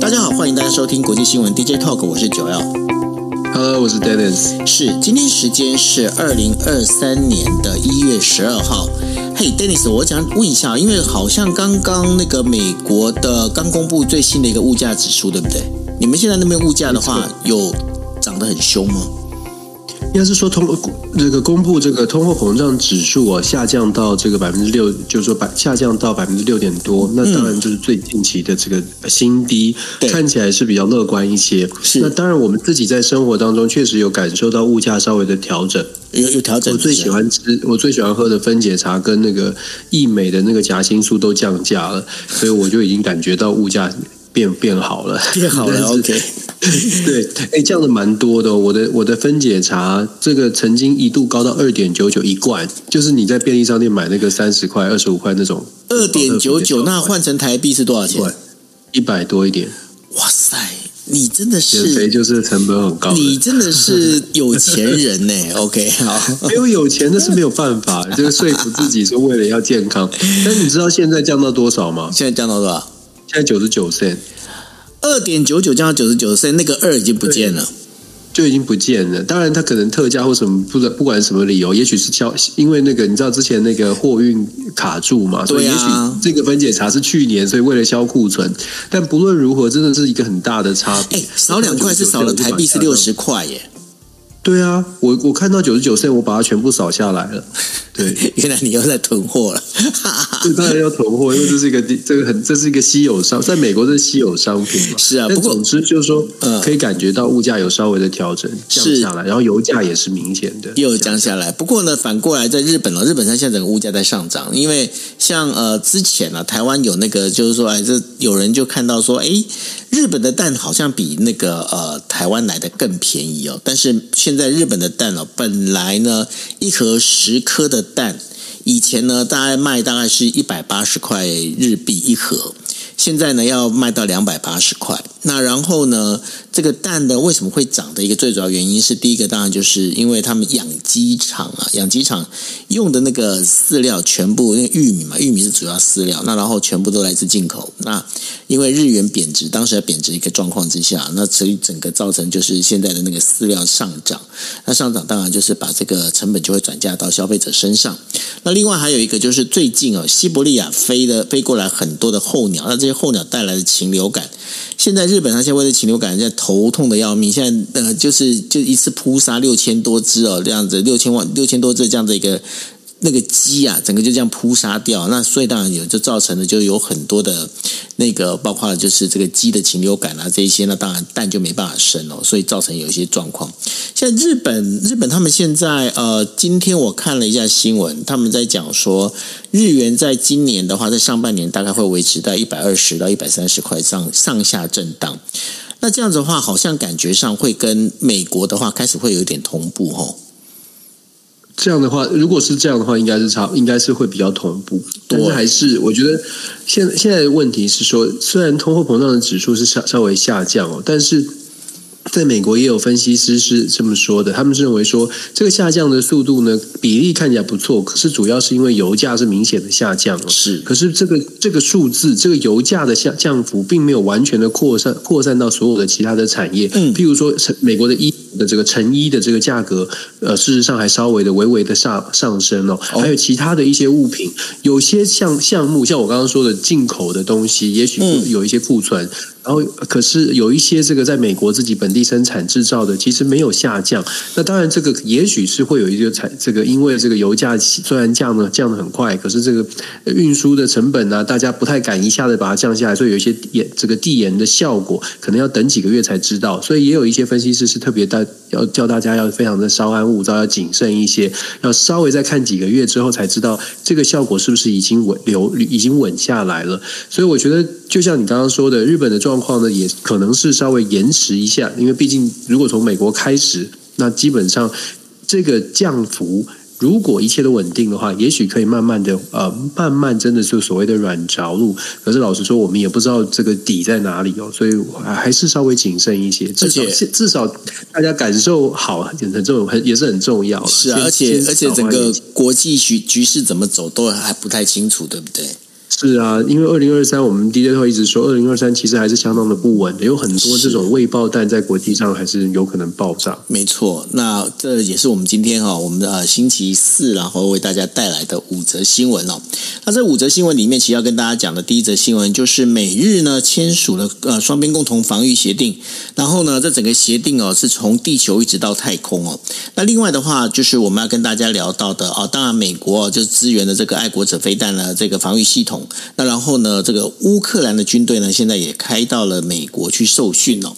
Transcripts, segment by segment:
大家好，欢迎大家收听国际新闻 DJ Talk，我是九 L。Hello，我是 Dennis。是，今天时间是二零二三年的一月十二号。嘿，Dennis，我想问一下，因为好像刚刚那个美国的刚公布最新的一个物价指数，对不对？你们现在那边物价的话，有涨得很凶吗？应该是说通这个公布这个通货膨胀指数啊下降到这个百分之六，就是说百下降到百分之六点多，那当然就是最近期的这个新低，嗯、看起来是比较乐观一些。是，那当然我们自己在生活当中确实有感受到物价稍微的调整，有有调整。我最喜欢吃，我最喜欢喝的分解茶跟那个益美的那个夹心酥都降价了，所以我就已经感觉到物价变变好了，变好了。OK。对，哎，降的蛮多的哦。我的我的分解茶，这个曾经一度高到二点九九一罐，就是你在便利商店买那个三十块、二十五块那种。二点九九，那换成台币是多少钱？一百多一点。哇塞，你真的是减肥就是成本很高，你真的是有钱人呢。OK，好，没有有钱那是没有办法，就是说服自己说为了要健康。但你知道现在降到多少吗？现在降到多少？现在九十九 cent。二点九九降到九十九岁，那个二已经不见了，就已经不见了。当然，它可能特价或什么，不不管什么理由，也许是消，因为那个你知道之前那个货运卡住嘛，所以也许这个分解茶是去年，所以为了销库存。但不论如何，真的是一个很大的差别。哎，少两块是少了台币是六十块耶。对啊，我我看到九十九岁，我把它全部扫下来了。对，原来你又在囤货了。对，当然要囤货，因为这是一个这个很这是一个稀有商，在美国这是稀有商品嘛。是啊，不过总之就是说，可以感觉到物价有稍微的调整降下来，然后油价也是明显的又降下来。不过呢，反过来在日本呢，日本它现在整个物价在上涨，因为像呃之前啊，台湾有那个就是说，哎，这有人就看到说，哎。日本的蛋好像比那个呃台湾来的更便宜哦，但是现在日本的蛋哦，本来呢一盒十颗的蛋，以前呢大概卖大概是一百八十块日币一盒。现在呢，要卖到两百八十块。那然后呢，这个蛋呢，为什么会涨的一个最主要原因是，第一个当然就是因为他们养鸡场啊，养鸡场用的那个饲料全部因为玉米嘛，玉米是主要饲料，那然后全部都来自进口。那因为日元贬值，当时还贬值一个状况之下，那所以整个造成就是现在的那个饲料上涨。那上涨当然就是把这个成本就会转嫁到消费者身上。那另外还有一个就是最近哦，西伯利亚飞的飞过来很多的候鸟，那这些。候鸟带来的禽流感，现在日本它现在为了禽流感，现在头痛的要命。现在呃，就是就一次扑杀六千多只哦，这样子六千万六千多只这样的一个。那个鸡啊，整个就这样扑杀掉，那所以当然有就造成了就有很多的那个，包括了就是这个鸡的禽流感啊这一些，那当然蛋就没办法生哦，所以造成有一些状况。像日本日本他们现在呃，今天我看了一下新闻，他们在讲说日元在今年的话，在上半年大概会维持在一百二十到一百三十块上上下震荡。那这样子的话，好像感觉上会跟美国的话开始会有一点同步吼。这样的话，如果是这样的话，应该是差，应该是会比较同步。但是还是，我觉得现现在的问题是说，虽然通货膨胀的指数是稍稍微下降哦，但是。在美国也有分析师是这么说的，他们是认为说这个下降的速度呢，比例看起来不错，可是主要是因为油价是明显的下降了。是，可是这个这个数字，这个油价的下降幅并没有完全的扩散扩散到所有的其他的产业。嗯，譬如说，美国的衣的这个成衣的这个价格，呃，事实上还稍微的微微的上上升哦。还有其他的一些物品，有些项项目，像我刚刚说的进口的东西，也许有一些库存。然后，可是有一些这个在美国自己本地生产制造的，其实没有下降。那当然，这个也许是会有一个产这个，因为这个油价虽然降了降的很快，可是这个运输的成本呢、啊，大家不太敢一下子把它降下来，所以有一些延这个递延的效果，可能要等几个月才知道。所以也有一些分析师是特别大要叫大家要非常的稍安勿躁，要谨慎一些，要稍微再看几个月之后才知道这个效果是不是已经稳流已经稳下来了。所以我觉得，就像你刚刚说的，日本的状状况呢，也可能是稍微延迟一下，因为毕竟如果从美国开始，那基本上这个降幅如果一切都稳定的话，也许可以慢慢的呃，慢慢真的就所谓的软着陆。可是老实说，我们也不知道这个底在哪里哦，所以还是稍微谨慎一些。至少至少大家感受好，很很重很也是很重要。是啊，而且而且整个国际局局势怎么走都还不太清楚，对不对？是啊，因为二零二三，我们 DJ 会一直说，二零二三其实还是相当的不稳的，有很多这种未爆弹在国际上还是有可能爆炸。没错，那这也是我们今天哈，我们的呃星期四，然后为大家带来的五则新闻哦。那这五则新闻里面，其实要跟大家讲的第一则新闻就是美日呢签署了呃双边共同防御协定，然后呢，这整个协定哦是从地球一直到太空哦。那另外的话，就是我们要跟大家聊到的哦，当然美国就支援的这个爱国者飞弹呢这个防御系统。那然后呢，这个乌克兰的军队呢，现在也开到了美国去受训哦。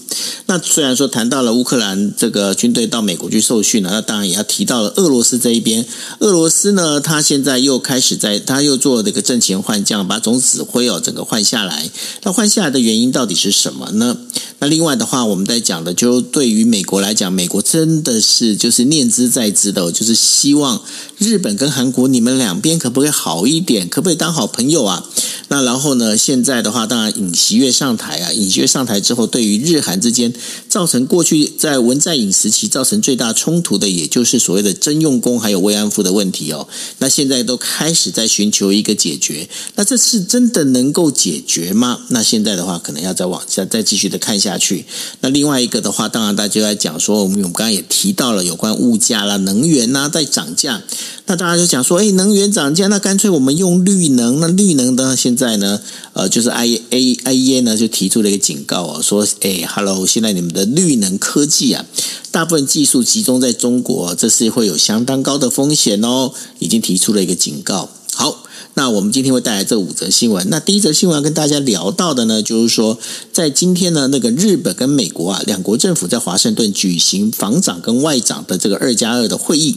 那虽然说谈到了乌克兰这个军队到美国去受训了，那当然也要提到了俄罗斯这一边。俄罗斯呢，他现在又开始在，他又做这个阵前换将，把总指挥哦整个换下来。那换下来的原因到底是什么呢？那另外的话，我们在讲的就对于美国来讲，美国真的是就是念兹在兹的，就是希望日本跟韩国你们两边可不可以好一点，可不可以当好朋友啊？那然后呢，现在的话，当然尹锡悦上台啊，尹锡悦上台之后，对于日韩之间造成过去在文在寅时期造成最大冲突的，也就是所谓的征用工还有慰安妇的问题哦。那现在都开始在寻求一个解决，那这是真的能够解决吗？那现在的话，可能要再往下再继续的看下。去，那另外一个的话，当然大家就在讲说，我们我们刚刚也提到了有关物价啦、能源呐在涨价，那大家就讲说，哎，能源涨价，那干脆我们用绿能。那绿能呢现在呢，呃，就是 I A I E A 呢就提出了一个警告哦，说，哎，Hello，现在你们的绿能科技啊，大部分技术集中在中国，这是会有相当高的风险哦，已经提出了一个警告。好。那我们今天会带来这五则新闻。那第一则新闻要跟大家聊到的呢，就是说，在今天呢，那个日本跟美国啊，两国政府在华盛顿举行防长跟外长的这个二加二的会议。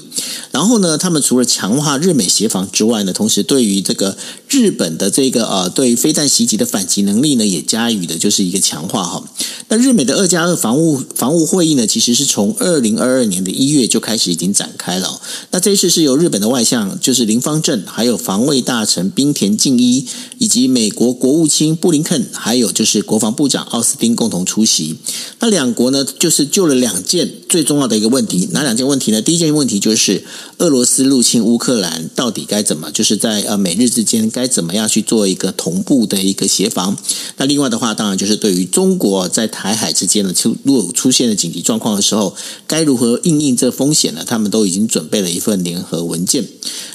然后呢，他们除了强化日美协防之外呢，同时对于这个日本的这个呃，对于飞弹袭击的反击能力呢，也加以的就是一个强化哈。那日美的二加二防务防务会议呢，其实是从二零二二年的一月就开始已经展开了。那这一次是由日本的外相就是林芳正，还有防卫大臣滨田靖一，以及美国国务卿布林肯，还有就是国防部长奥斯汀共同出席。那两国呢，就是就了两件最重要的一个问题，哪两件问题呢？第一件问题就是俄罗斯入侵乌克兰，到底该怎么，就是在呃美日之间该怎么样去做一个同步的一个协防。那另外的话，当然就是对于中国在台海之间的出如果出现了紧急状况的时候，该如何应应这风险呢？他们都已经准备了一份联合文件。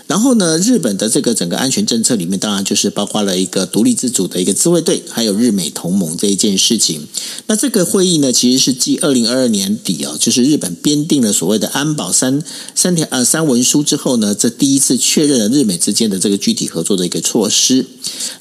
然后呢，日本的这个整个安全政策里面，当然就是包括了一个独立自主的一个自卫队，还有日美同盟这一件事情。那这个会议呢，其实是继二零二二年底哦，就是日本编订了所谓的安保三三条呃三文书之后呢，这第一次确认了日美之间的这个具体合作的一个措施。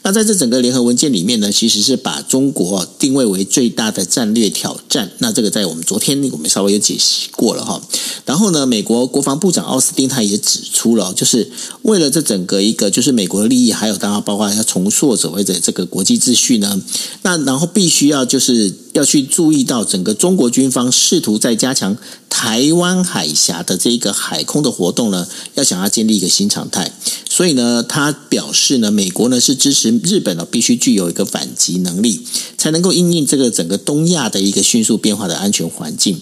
那在这整个联合文件里面呢，其实是把中国定位为最大的战略挑战。那这个在我们昨天我们稍微有解析过了哈。然后呢，美国国防部长奥斯汀他也指出了，就是。为了这整个一个就是美国的利益，还有当然包括要重塑所谓的这个国际秩序呢，那然后必须要就是要去注意到整个中国军方试图在加强台湾海峡的这个海空的活动呢，要想要建立一个新常态，所以呢，他表示呢，美国呢是支持日本呢必须具有一个反击能力，才能够应应这个整个东亚的一个迅速变化的安全环境。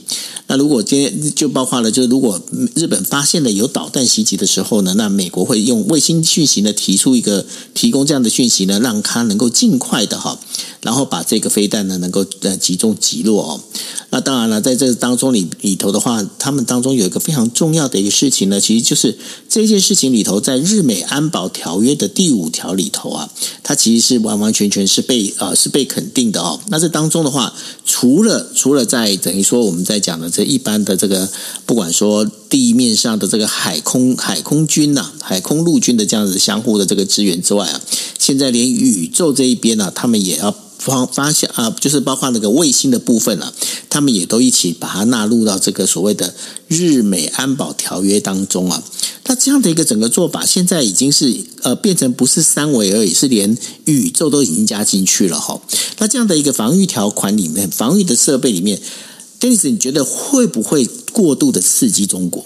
那如果今天就包括了，就是如果日本发现了有导弹袭击的时候呢，那美国会用卫星讯息呢提出一个提供这样的讯息呢，让它能够尽快的哈，然后把这个飞弹呢能够呃集中击落哦。那当然了，在这当中里里头的话，他们当中有一个非常重要的一个事情呢，其实就是这件事情里头，在日美安保条约的第五条里头啊，它其实是完完全全是被呃是被肯定的哦。那这当中的话，除了除了在等于说我们在讲的这一般的这个，不管说地面上的这个海空海空军呐、海空陆军的这样子相互的这个支援之外啊，现在连宇宙这一边呢、他们也要。发发现啊，就是包括那个卫星的部分啊，他们也都一起把它纳入到这个所谓的日美安保条约当中啊。那这样的一个整个做法，现在已经是呃变成不是三维而已，是连宇宙都已经加进去了哈。那这样的一个防御条款里面，防御的设备里面，Dennis，你觉得会不会过度的刺激中国？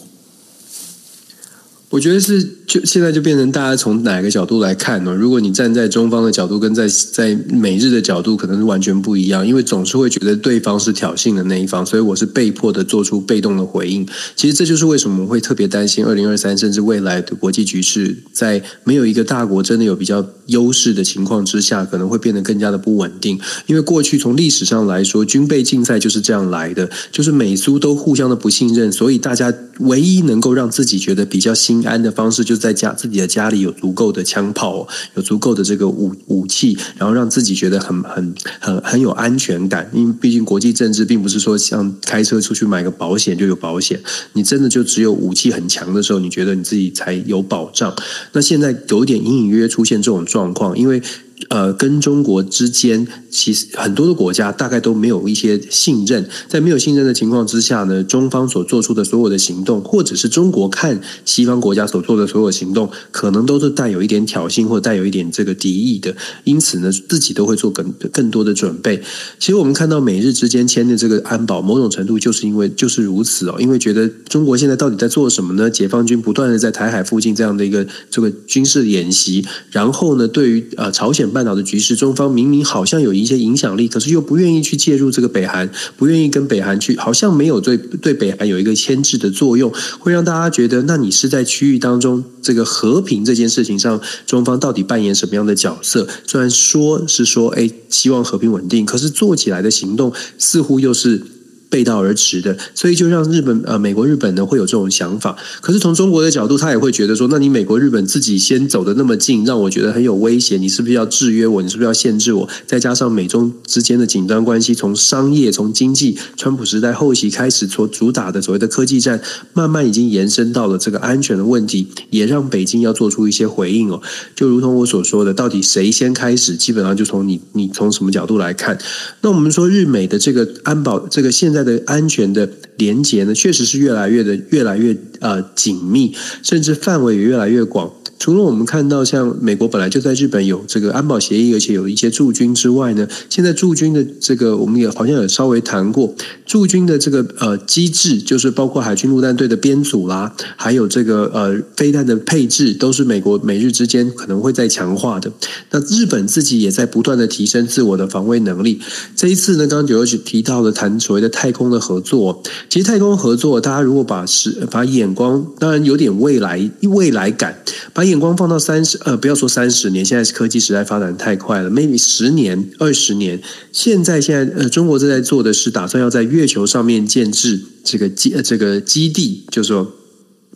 我觉得是，就现在就变成大家从哪个角度来看呢？如果你站在中方的角度，跟在在美日的角度，可能是完全不一样。因为总是会觉得对方是挑衅的那一方，所以我是被迫的做出被动的回应。其实这就是为什么我会特别担心二零二三，甚至未来的国际局势，在没有一个大国真的有比较优势的情况之下，可能会变得更加的不稳定。因为过去从历史上来说，军备竞赛就是这样来的，就是美苏都互相的不信任，所以大家唯一能够让自己觉得比较心安的方式，就在家自己的家里有足够的枪炮，有足够的这个武武器，然后让自己觉得很很很很有安全感。因为毕竟国际政治并不是说像开车出去买个保险就有保险，你真的就只有武器很强的时候，你觉得你自己才有保障。那现在有点隐隐约约出现这种状况，因为。呃，跟中国之间，其实很多的国家大概都没有一些信任，在没有信任的情况之下呢，中方所做出的所有的行动，或者是中国看西方国家所做的所有行动，可能都是带有一点挑衅或带有一点这个敌意的，因此呢，自己都会做更更多的准备。其实我们看到美日之间签的这个安保，某种程度就是因为就是如此哦，因为觉得中国现在到底在做什么呢？解放军不断的在台海附近这样的一个这个军事演习，然后呢，对于呃朝鲜。半岛的局势，中方明明好像有一些影响力，可是又不愿意去介入这个北韩，不愿意跟北韩去，好像没有对对北韩有一个牵制的作用，会让大家觉得，那你是在区域当中这个和平这件事情上，中方到底扮演什么样的角色？虽然说是说，哎，希望和平稳定，可是做起来的行动似乎又是。背道而驰的，所以就让日本呃美国日本呢会有这种想法。可是从中国的角度，他也会觉得说，那你美国日本自己先走得那么近，让我觉得很有威胁。你是不是要制约我？你是不是要限制我？再加上美中之间的紧张关系，从商业、从经济，川普时代后期开始所主打的所谓的科技战，慢慢已经延伸到了这个安全的问题，也让北京要做出一些回应哦。就如同我所说的，到底谁先开始，基本上就从你你从什么角度来看。那我们说日美的这个安保，这个现在。的安全的连接呢，确实是越来越的越来越呃紧密，甚至范围也越来越广。除了我们看到像美国本来就在日本有这个安保协议，而且有一些驻军之外呢，现在驻军的这个我们也好像有稍微谈过驻军的这个呃机制，就是包括海军陆战队的编组啦，还有这个呃飞弹的配置，都是美国美日之间可能会再强化的。那日本自己也在不断的提升自我的防卫能力。这一次呢，刚刚九二九提到了谈所谓的太空的合作，其实太空合作，大家如果把是把眼光，当然有点未来未来感，把眼。光放到三十呃，不要说三十年，现在是科技时代发展太快了，maybe 十年、二十年。现在现在呃，中国正在做的是打算要在月球上面建制这个基呃这个基地，就是说。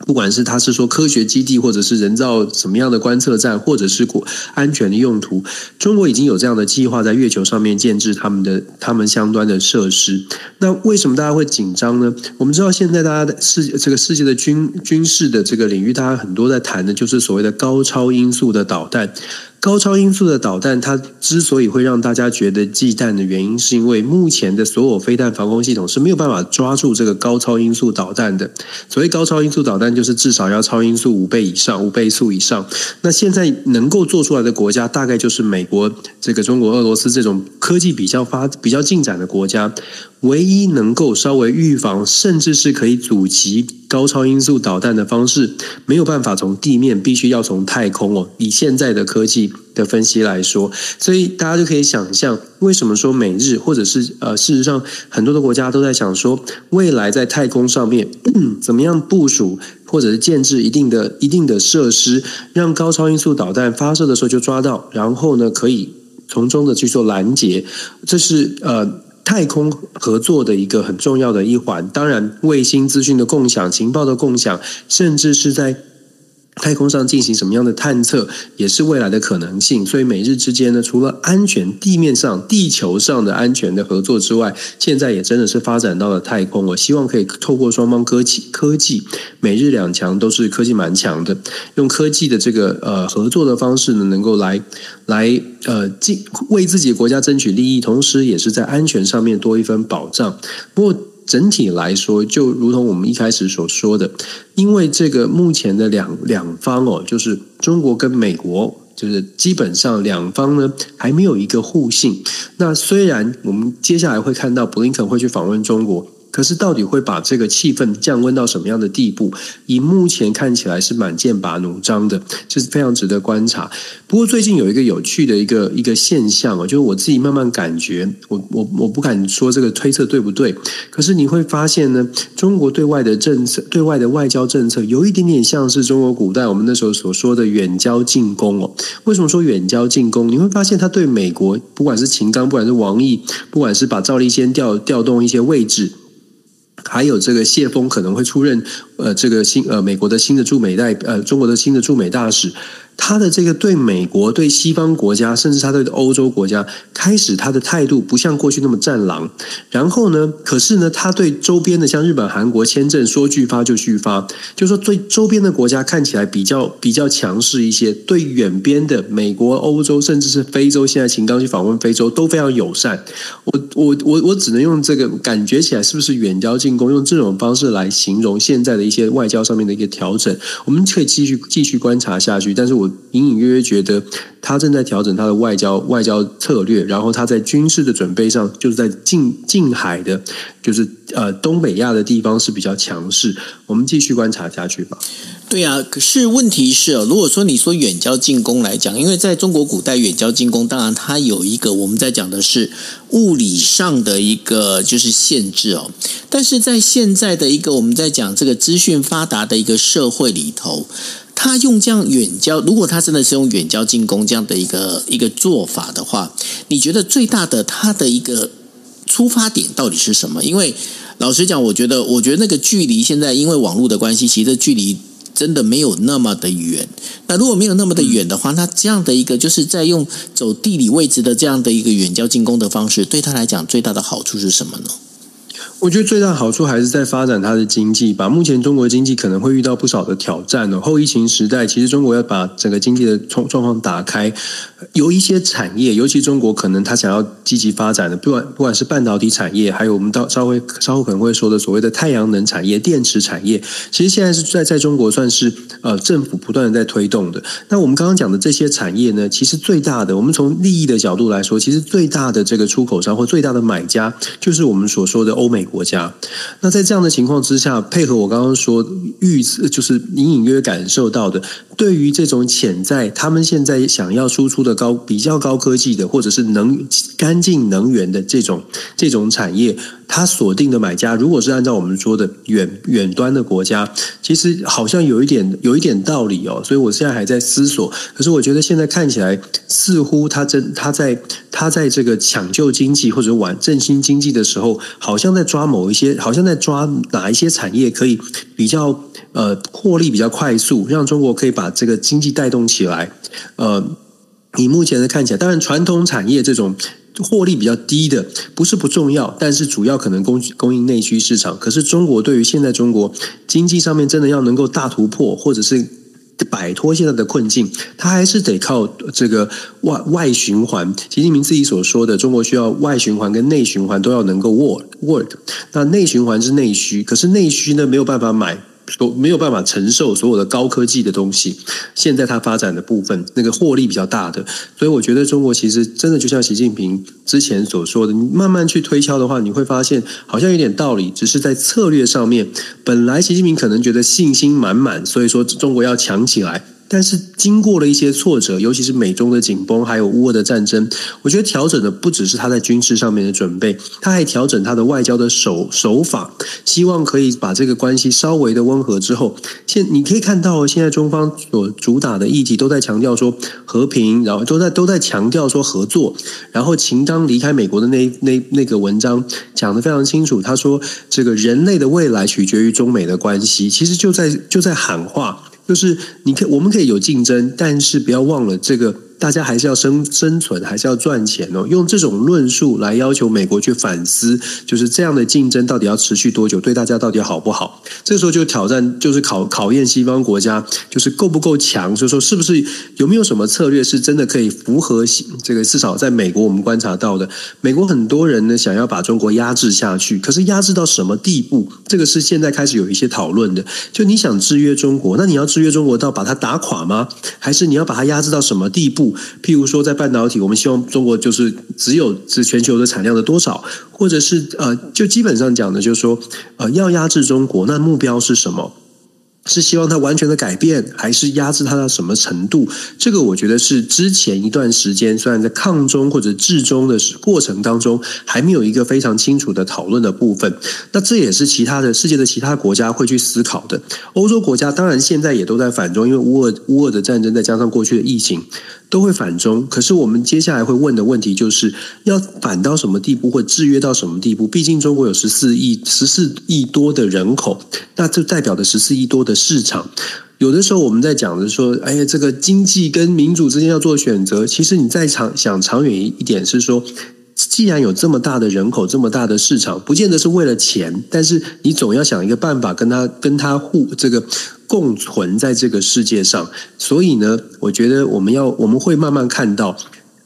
不管是他是说科学基地，或者是人造什么样的观测站，或者是国安全的用途，中国已经有这样的计划，在月球上面建置他们的他们相关的设施。那为什么大家会紧张呢？我们知道现在大家的世这个世界的军军事的这个领域，大家很多在谈的就是所谓的高超音速的导弹。高超音速的导弹，它之所以会让大家觉得忌惮的原因，是因为目前的所有飞弹防空系统是没有办法抓住这个高超音速导弹的。所谓高超音速导弹，就是至少要超音速五倍以上，五倍速以上。那现在能够做出来的国家，大概就是美国、这个中国、俄罗斯这种科技比较发、比较进展的国家。唯一能够稍微预防，甚至是可以阻击高超音速导弹的方式，没有办法从地面，必须要从太空哦。以现在的科技的分析来说，所以大家就可以想象，为什么说美日，或者是呃，事实上很多的国家都在想说，未来在太空上面 怎么样部署，或者是建置一定的一定的设施，让高超音速导弹发射的时候就抓到，然后呢，可以从中的去做拦截，这是呃。太空合作的一个很重要的一环，当然卫星资讯的共享、情报的共享，甚至是在。太空上进行什么样的探测，也是未来的可能性。所以美日之间呢，除了安全地面上、地球上的安全的合作之外，现在也真的是发展到了太空。我希望可以透过双方科技，科技美日两强都是科技蛮强的，用科技的这个呃合作的方式呢，能够来来呃进为自己国家争取利益，同时也是在安全上面多一分保障。不过。整体来说，就如同我们一开始所说的，因为这个目前的两两方哦，就是中国跟美国，就是基本上两方呢还没有一个互信。那虽然我们接下来会看到布林肯会去访问中国。可是到底会把这个气氛降温到什么样的地步？以目前看起来是蛮剑拔弩张的，这是非常值得观察。不过最近有一个有趣的一个一个现象哦，就是我自己慢慢感觉，我我我不敢说这个推测对不对，可是你会发现呢，中国对外的政策，对外的外交政策，有一点点像是中国古代我们那时候所说的远交近攻哦。为什么说远交近攻？你会发现他对美国，不管是秦刚，不管是王毅，不管是把赵立坚调调动一些位置。还有这个谢峰可能会出任呃这个新呃美国的新的驻美代呃中国的新的驻美大使。他的这个对美国、对西方国家，甚至他对欧洲国家，开始他的态度不像过去那么战狼。然后呢，可是呢，他对周边的像日本、韩国签证说拒发就拒发，就说对周边的国家看起来比较比较强势一些。对远边的美国、欧洲，甚至是非洲，现在秦刚去访问非洲都非常友善。我我我我只能用这个感觉起来，是不是远交近攻？用这种方式来形容现在的一些外交上面的一个调整。我们可以继续继续观察下去，但是我。隐隐约约觉得他正在调整他的外交外交策略，然后他在军事的准备上，就是在近近海的，就是呃东北亚的地方是比较强势。我们继续观察下去吧。对啊，可是问题是哦，如果说你说远交近攻来讲，因为在中国古代远交近攻，当然它有一个我们在讲的是物理上的一个就是限制哦，但是在现在的一个我们在讲这个资讯发达的一个社会里头。他用这样远交，如果他真的是用远交近攻这样的一个一个做法的话，你觉得最大的他的一个出发点到底是什么？因为老实讲，我觉得，我觉得那个距离现在因为网络的关系，其实距离真的没有那么的远。那如果没有那么的远的话，那这样的一个就是在用走地理位置的这样的一个远交近攻的方式，对他来讲最大的好处是什么呢？我觉得最大好处还是在发展它的经济吧。目前中国经济可能会遇到不少的挑战哦。后疫情时代，其实中国要把整个经济的状状况打开，有一些产业，尤其中国可能它想要积极发展的，不管不管是半导体产业，还有我们到稍微稍后可能会说的所谓的太阳能产业、电池产业，其实现在是在在中国算是呃政府不断的在推动的。那我们刚刚讲的这些产业呢，其实最大的，我们从利益的角度来说，其实最大的这个出口商或最大的买家，就是我们所说的欧美。国家，那在这样的情况之下，配合我刚刚说预测，就是隐隐约约感受到的，对于这种潜在他们现在想要输出的高比较高科技的，或者是能干净能源的这种这种产业。他锁定的买家，如果是按照我们说的远远端的国家，其实好像有一点有一点道理哦。所以我现在还在思索。可是我觉得现在看起来，似乎他真他在他在这个抢救经济或者挽振兴经济的时候，好像在抓某一些，好像在抓哪一些产业可以比较呃获利比较快速，让中国可以把这个经济带动起来。呃，以目前的看起来，当然传统产业这种。获利比较低的不是不重要，但是主要可能供供应内需市场。可是中国对于现在中国经济上面真的要能够大突破，或者是摆脱现在的困境，它还是得靠这个外外循环。习近平自己所说的，中国需要外循环跟内循环都要能够 work work。那内循环是内需，可是内需呢没有办法买。都没有办法承受所有的高科技的东西，现在它发展的部分，那个获利比较大的，所以我觉得中国其实真的就像习近平之前所说的，你慢慢去推敲的话，你会发现好像有点道理，只是在策略上面，本来习近平可能觉得信心满满，所以说中国要强起来。但是经过了一些挫折，尤其是美中的紧绷，还有乌俄的战争，我觉得调整的不只是他在军事上面的准备，他还调整他的外交的手手法，希望可以把这个关系稍微的温和之后，现你可以看到，现在中方所主打的议题都在强调说和平，然后都在都在强调说合作，然后秦刚离开美国的那那那个文章讲得非常清楚，他说这个人类的未来取决于中美的关系，其实就在就在喊话。就是你可，我们可以有竞争，但是不要忘了这个。大家还是要生生存，还是要赚钱哦。用这种论述来要求美国去反思，就是这样的竞争到底要持续多久，对大家到底好不好？这时候就挑战，就是考考验西方国家，就是够不够强，就是说是不是有没有什么策略是真的可以符合这个？至少在美国，我们观察到的，美国很多人呢想要把中国压制下去，可是压制到什么地步？这个是现在开始有一些讨论的。就你想制约中国，那你要制约中国到把它打垮吗？还是你要把它压制到什么地步？譬如说在半导体，我们希望中国就是只有是全球的产量的多少，或者是呃，就基本上讲的，就是说呃，要压制中国，那目标是什么？是希望它完全的改变，还是压制它到什么程度？这个我觉得是之前一段时间，虽然在抗中或者治中的过程当中，还没有一个非常清楚的讨论的部分。那这也是其他的世界的其他国家会去思考的。欧洲国家当然现在也都在反中，因为乌俄乌俄的战争，再加上过去的疫情。都会反中，可是我们接下来会问的问题就是要反到什么地步，或制约到什么地步？毕竟中国有十四亿、十四亿多的人口，那这代表的十四亿多的市场。有的时候我们在讲的说，哎呀，这个经济跟民主之间要做选择。其实你再长想长远一点，是说。既然有这么大的人口，这么大的市场，不见得是为了钱，但是你总要想一个办法跟他跟他互这个共存在这个世界上。所以呢，我觉得我们要我们会慢慢看到，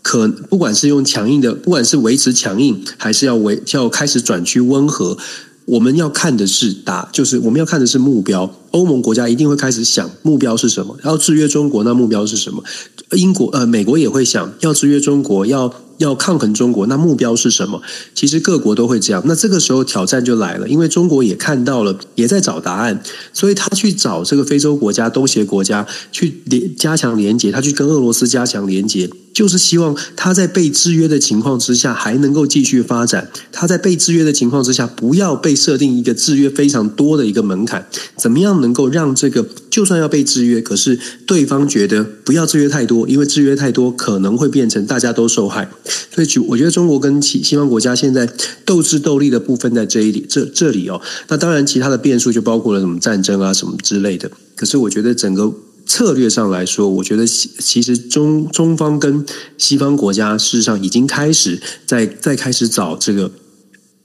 可不管是用强硬的，不管是维持强硬，还是要维要开始转趋温和，我们要看的是打，就是我们要看的是目标。欧盟国家一定会开始想目标是什么，要制约中国，那目标是什么？英国呃，美国也会想要制约中国，要。要抗衡中国，那目标是什么？其实各国都会这样。那这个时候挑战就来了，因为中国也看到了，也在找答案，所以他去找这个非洲国家、东协国家去连加强连结，他去跟俄罗斯加强连结，就是希望他在被制约的情况之下还能够继续发展。他在被制约的情况之下，不要被设定一个制约非常多的一个门槛。怎么样能够让这个就算要被制约，可是对方觉得不要制约太多，因为制约太多可能会变成大家都受害。所以，就我觉得中国跟西西方国家现在斗智斗力的部分在这一里，这这里哦。那当然，其他的变数就包括了什么战争啊什么之类的。可是，我觉得整个策略上来说，我觉得其其实中中方跟西方国家事实上已经开始在在开始找这个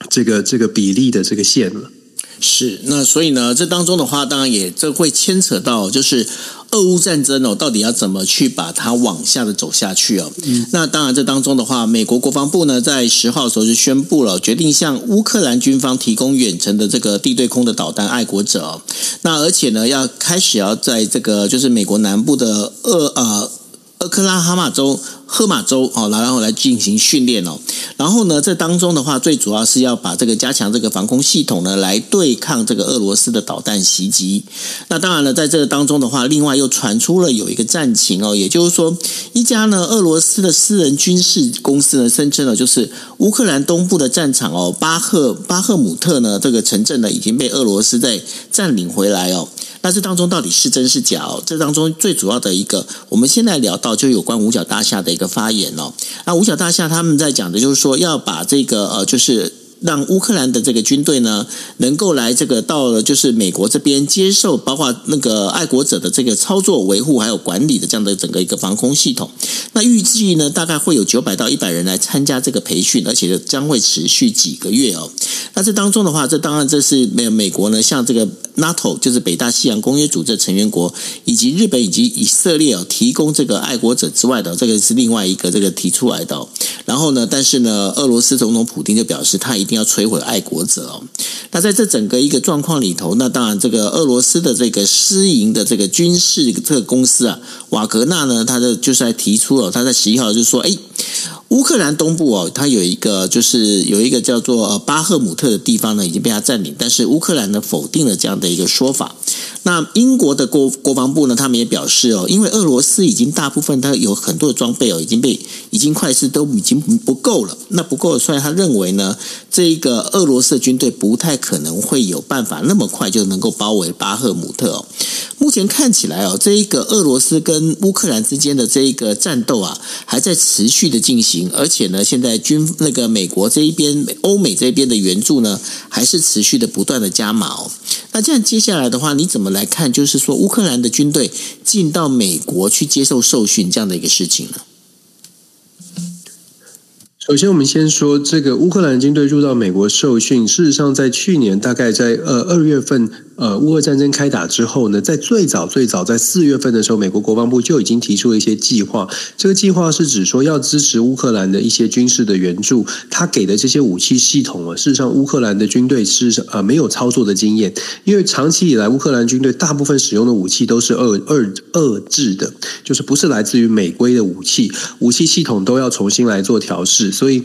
这个这个比例的这个线了。是，那所以呢，这当中的话，当然也这会牵扯到就是。俄乌战争哦，到底要怎么去把它往下的走下去哦？嗯，那当然，这当中的话，美国国防部呢，在十号的时候就宣布了，决定向乌克兰军方提供远程的这个地对空的导弹“爱国者”哦。那而且呢，要开始要在这个就是美国南部的俄呃。俄克拉哈马州、赫马州哦，然后来进行训练哦。然后呢，这当中的话，最主要是要把这个加强这个防空系统呢，来对抗这个俄罗斯的导弹袭击。那当然了，在这个当中的话，另外又传出了有一个战情哦，也就是说，一家呢俄罗斯的私人军事公司呢，声称了就是乌克兰东部的战场哦，巴赫巴赫姆特呢这个城镇呢已经被俄罗斯在占领回来哦。那这当中到底是真是假？这当中最主要的一个，我们现在聊到就有关五角大厦的一个发言哦。那五角大厦他们在讲的就是说要把这个呃，就是。让乌克兰的这个军队呢，能够来这个到了就是美国这边接受，包括那个爱国者的这个操作、维护还有管理的这样的整个一个防空系统。那预计呢，大概会有九百到一百人来参加这个培训，而且将会持续几个月哦。那这当中的话，这当然这是美美国呢，像这个 NATO 就是北大西洋公约组织成员国，以及日本以及以色列哦，提供这个爱国者之外的，这个是另外一个这个提出来的哦。然后呢，但是呢，俄罗斯总统普京就表示他。一定要摧毁爱国者哦。那在这整个一个状况里头，那当然这个俄罗斯的这个私营的这个军事这个公司啊，瓦格纳呢，他的就是在提出了，他在十一号就说，哎。乌克兰东部哦，它有一个就是有一个叫做巴赫姆特的地方呢，已经被它占领。但是乌克兰呢否定了这样的一个说法。那英国的国国防部呢，他们也表示哦，因为俄罗斯已经大部分它有很多的装备哦，已经被已经快是都已经不够了。那不够，所以他认为呢，这一个俄罗斯军队不太可能会有办法那么快就能够包围巴赫姆特哦。目前看起来哦，这一个俄罗斯跟乌克兰之间的这一个战斗啊，还在持续的进行，而且呢，现在军那个美国这一边、欧美这边的援助呢，还是持续的不断的加码哦。那这样接下来的话，你怎么来看？就是说，乌克兰的军队进到美国去接受受训这样的一个事情呢？首先，我们先说这个乌克兰军队入到美国受训。事实上，在去年大概在呃二月份呃，乌俄战争开打之后呢，在最早最早在四月份的时候，美国国防部就已经提出了一些计划。这个计划是指说要支持乌克兰的一些军事的援助。他给的这些武器系统啊，事实上乌克兰的军队是呃没有操作的经验，因为长期以来乌克兰军队大部分使用的武器都是二二二制的，就是不是来自于美规的武器，武器系统都要重新来做调试，所以。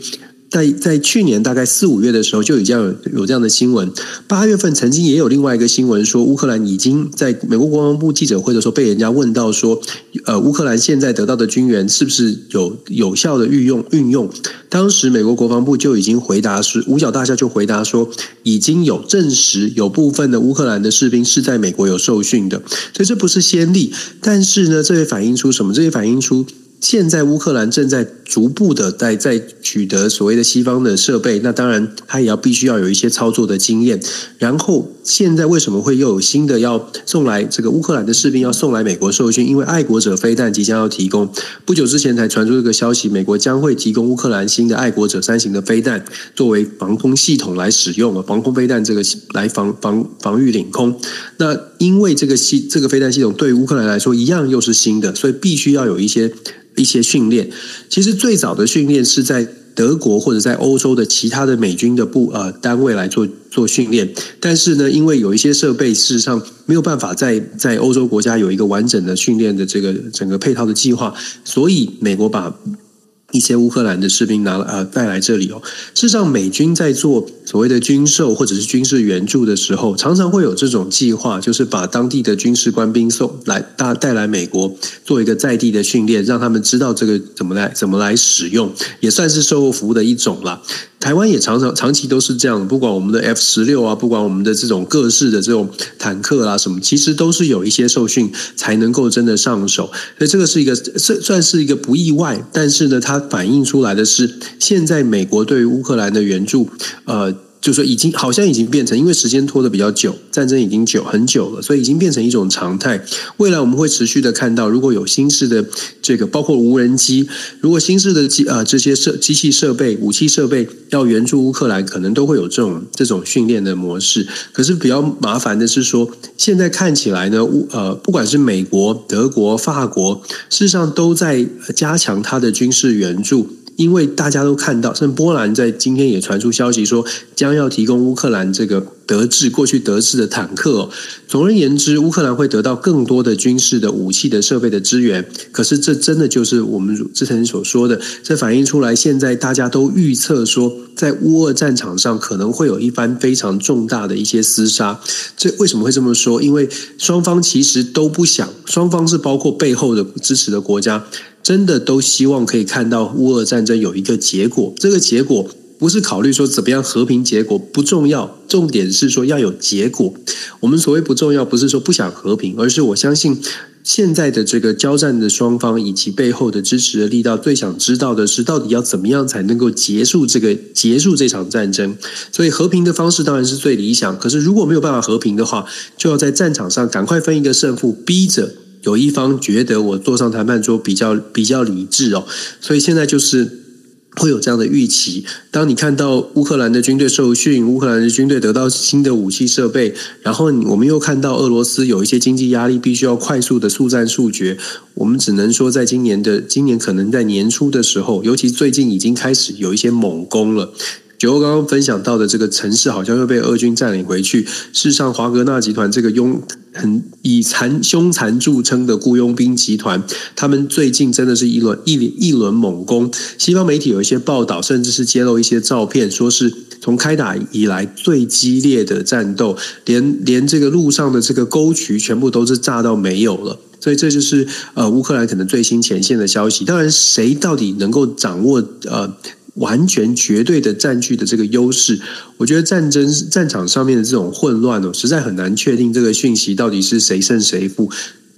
在在去年大概四五月的时候，就已经有有这样的新闻。八月份曾经也有另外一个新闻说，乌克兰已经在美国国防部记者会的时候被人家问到说，呃，乌克兰现在得到的军援是不是有有效的运用运用？当时美国国防部就已经回答是五角大厦就回答说，已经有证实有部分的乌克兰的士兵是在美国有受训的，所以这不是先例。但是呢，这也反映出什么？这也反映出。现在乌克兰正在逐步的在在取得所谓的西方的设备，那当然他也要必须要有一些操作的经验。然后现在为什么会又有新的要送来这个乌克兰的士兵要送来美国受训？因为爱国者飞弹即将要提供，不久之前才传出这个消息，美国将会提供乌克兰新的爱国者三型的飞弹作为防空系统来使用啊，防空飞弹这个来防防防御领空。那因为这个系这个飞弹系统对于乌克兰来说一样又是新的，所以必须要有一些。一些训练，其实最早的训练是在德国或者在欧洲的其他的美军的部呃单位来做做训练，但是呢，因为有一些设备事实上没有办法在在欧洲国家有一个完整的训练的这个整个配套的计划，所以美国把。一些乌克兰的士兵拿了呃带来这里哦。事实上，美军在做所谓的军售或者是军事援助的时候，常常会有这种计划，就是把当地的军事官兵送来，大带来美国做一个在地的训练，让他们知道这个怎么来怎么来使用，也算是售后服务的一种了。台湾也常常长期都是这样，不管我们的 F 十六啊，不管我们的这种各式的这种坦克啊什么，其实都是有一些受训才能够真的上手，所以这个是一个算算是一个不意外，但是呢，它反映出来的是现在美国对于乌克兰的援助，呃。就是说，已经好像已经变成，因为时间拖得比较久，战争已经久很久了，所以已经变成一种常态。未来我们会持续的看到，如果有新式的这个，包括无人机，如果新式的机啊这些设机器设备、武器设备要援助乌克兰，可能都会有这种这种训练的模式。可是比较麻烦的是说，现在看起来呢，乌呃，不管是美国、德国、法国，事实上都在加强它的军事援助。因为大家都看到，甚至波兰在今天也传出消息说，将要提供乌克兰这个德制过去德制的坦克。总而言之，乌克兰会得到更多的军事的武器的设备的支援。可是，这真的就是我们之前所说的，这反映出来，现在大家都预测说，在乌俄战场上可能会有一番非常重大的一些厮杀。这为什么会这么说？因为双方其实都不想，双方是包括背后的支持的国家。真的都希望可以看到乌俄战争有一个结果，这个结果不是考虑说怎么样和平结果不重要，重点是说要有结果。我们所谓不重要，不是说不想和平，而是我相信现在的这个交战的双方以及背后的支持的力道，最想知道的是到底要怎么样才能够结束这个结束这场战争。所以和平的方式当然是最理想，可是如果没有办法和平的话，就要在战场上赶快分一个胜负，逼着。有一方觉得我坐上谈判桌比较比较理智哦，所以现在就是会有这样的预期。当你看到乌克兰的军队受训，乌克兰的军队得到新的武器设备，然后我们又看到俄罗斯有一些经济压力，必须要快速的速战速决。我们只能说，在今年的今年可能在年初的时候，尤其最近已经开始有一些猛攻了。九欧刚刚分享到的这个城市，好像又被俄军占领回去。事实上，华格纳集团这个佣很以残凶残著称的雇佣兵集团，他们最近真的是一轮一一轮猛攻。西方媒体有一些报道，甚至是揭露一些照片，说是从开打以来最激烈的战斗，连连这个路上的这个沟渠全部都是炸到没有了。所以这就是呃乌克兰可能最新前线的消息。当然，谁到底能够掌握呃？完全绝对的占据的这个优势，我觉得战争战场上面的这种混乱哦，实在很难确定这个讯息到底是谁胜谁负。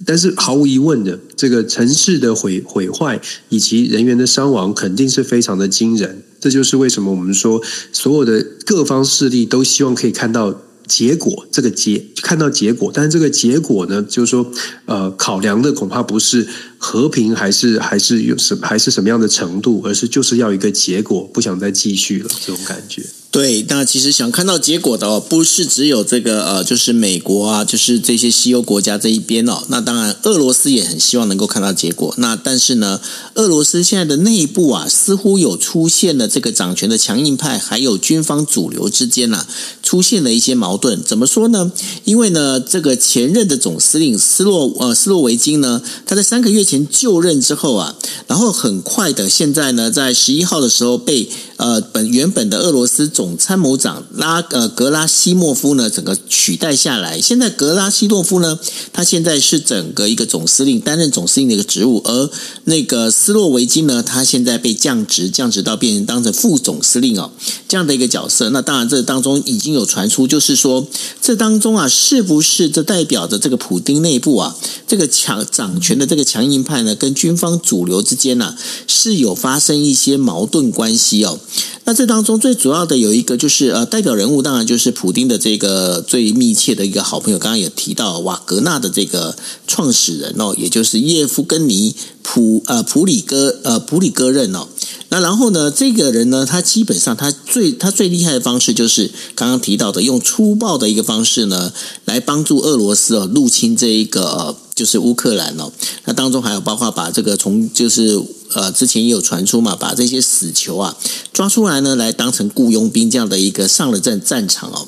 但是毫无疑问的，这个城市的毁毁坏以及人员的伤亡肯定是非常的惊人。这就是为什么我们说，所有的各方势力都希望可以看到。结果这个结看到结果，但是这个结果呢，就是说，呃，考量的恐怕不是和平，还是还是有什还是什么样的程度，而是就是要一个结果，不想再继续了这种感觉。对，那其实想看到结果的哦，不是只有这个呃，就是美国啊，就是这些西欧国家这一边哦。那当然，俄罗斯也很希望能够看到结果。那但是呢，俄罗斯现在的内部啊，似乎有出现了这个掌权的强硬派，还有军方主流之间呐、出现了一些矛盾。怎么说呢？因为呢，这个前任的总司令斯洛呃斯洛维金呢，他在三个月前就任之后啊，然后很快的，现在呢，在十一号的时候被呃本原本的俄罗斯总总参谋长拉呃格拉西莫夫呢，整个取代下来。现在格拉西莫夫呢，他现在是整个一个总司令，担任总司令的一个职务。而那个斯洛维金呢，他现在被降职，降职到变成当成副总司令哦，这样的一个角色。那当然，这当中已经有传出，就是说这当中啊，是不是这代表着这个普丁内部啊，这个强掌权的这个强硬派呢，跟军方主流之间呢、是有发生一些矛盾关系哦。那这当中最主要的有一个就是呃代表人物，当然就是普丁的这个最密切的一个好朋友，刚刚也提到瓦格纳的这个创始人哦，也就是叶夫根尼普呃普里戈呃普里戈任哦。那然后呢，这个人呢，他基本上他最他最厉害的方式就是刚刚提到的，用粗暴的一个方式呢，来帮助俄罗斯哦入侵这一个呃就是乌克兰哦。那当中还有包括把这个从就是。呃，之前也有传出嘛，把这些死囚啊抓出来呢，来当成雇佣兵这样的一个上了战战场哦。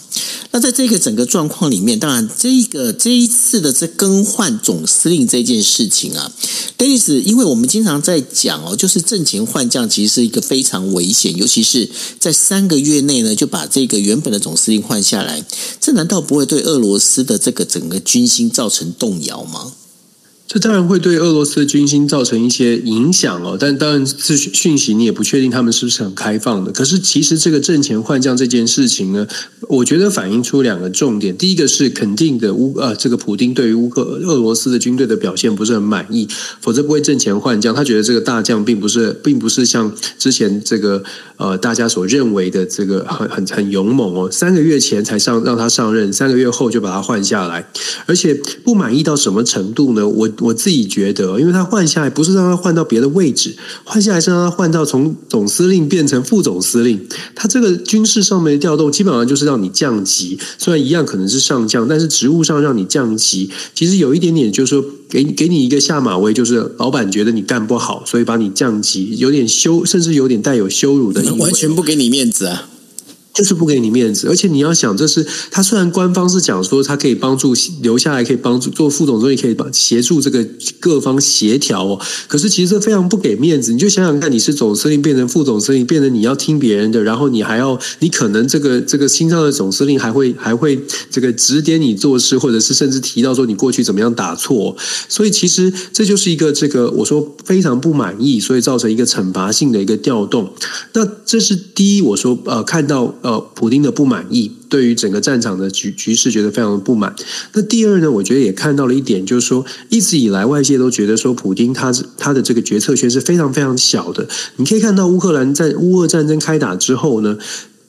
那在这个整个状况里面，当然这个这一次的这更换总司令这件事情啊，Dennis，因为我们经常在讲哦，就是阵前换将其实是一个非常危险，尤其是在三个月内呢就把这个原本的总司令换下来，这难道不会对俄罗斯的这个整个军心造成动摇吗？这当然会对俄罗斯的军心造成一些影响哦，但当然是讯息你也不确定他们是不是很开放的。可是其实这个阵前换将这件事情呢，我觉得反映出两个重点。第一个是肯定的乌呃，这个普丁对于乌克俄罗斯的军队的表现不是很满意，否则不会阵前换将。他觉得这个大将并不是并不是像之前这个呃大家所认为的这个很很很勇猛哦，三个月前才上让他上任，三个月后就把他换下来，而且不满意到什么程度呢？我。我自己觉得，因为他换下来不是让他换到别的位置，换下来是让他换到从总司令变成副总司令。他这个军事上面的调动，基本上就是让你降级。虽然一样可能是上将，但是职务上让你降级，其实有一点点就是说，给给你一个下马威，就是老板觉得你干不好，所以把你降级，有点羞，甚至有点带有羞辱的意味，完全不给你面子啊。就是不给你面子，而且你要想，这是他虽然官方是讲说他可以帮助留下来，可以帮助做副总统，也可以帮协助这个各方协调哦。可是其实非常不给面子。你就想想看，你是总司令变成副总司令，变成你要听别人的，然后你还要，你可能这个这个新上的总司令还会还会这个指点你做事，或者是甚至提到说你过去怎么样打错。所以其实这就是一个这个我说非常不满意，所以造成一个惩罚性的一个调动。那这是第一，我说呃看到。呃，普丁的不满意，对于整个战场的局局势觉得非常的不满。那第二呢，我觉得也看到了一点，就是说一直以来外界都觉得说，普丁他他的这个决策权是非常非常小的。你可以看到乌克兰在乌俄战争开打之后呢。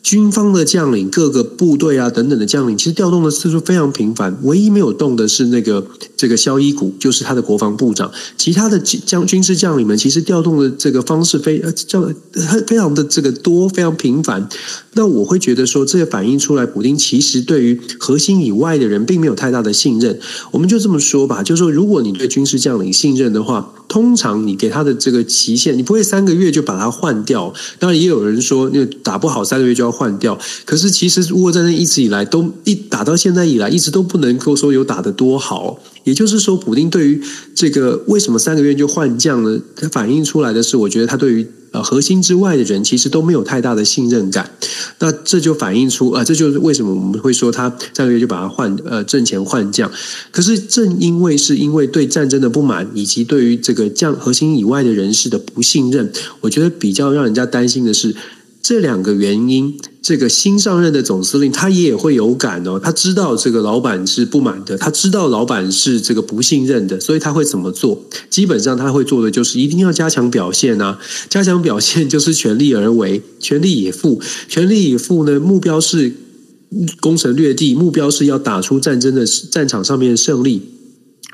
军方的将领、各个部队啊等等的将领，其实调动的次数非常频繁。唯一没有动的是那个这个肖伊古，就是他的国防部长。其他的将军事将领们，其实调动的这个方式非呃叫非常的这个多，非常频繁。那我会觉得说，这也反映出来，普丁其实对于核心以外的人，并没有太大的信任。我们就这么说吧，就是说，如果你对军事将领信任的话，通常你给他的这个期限，你不会三个月就把他换掉。当然，也有人说，因为打不好三个月就要。换掉，可是其实乌俄战争一直以来都一打到现在以来，一直都不能够说有打得多好。也就是说，普丁对于这个为什么三个月就换将呢？它反映出来的是，我觉得他对于呃核心之外的人，其实都没有太大的信任感。那这就反映出啊、这就是为什么我们会说他三个月就把他换呃挣钱换将。可是正因为是因为对战争的不满，以及对于这个将核心以外的人士的不信任，我觉得比较让人家担心的是。这两个原因，这个新上任的总司令他也会有感哦，他知道这个老板是不满的，他知道老板是这个不信任的，所以他会怎么做？基本上他会做的就是一定要加强表现啊，加强表现就是全力而为，全力以赴，全力以赴呢，目标是攻城略地，目标是要打出战争的战场上面的胜利。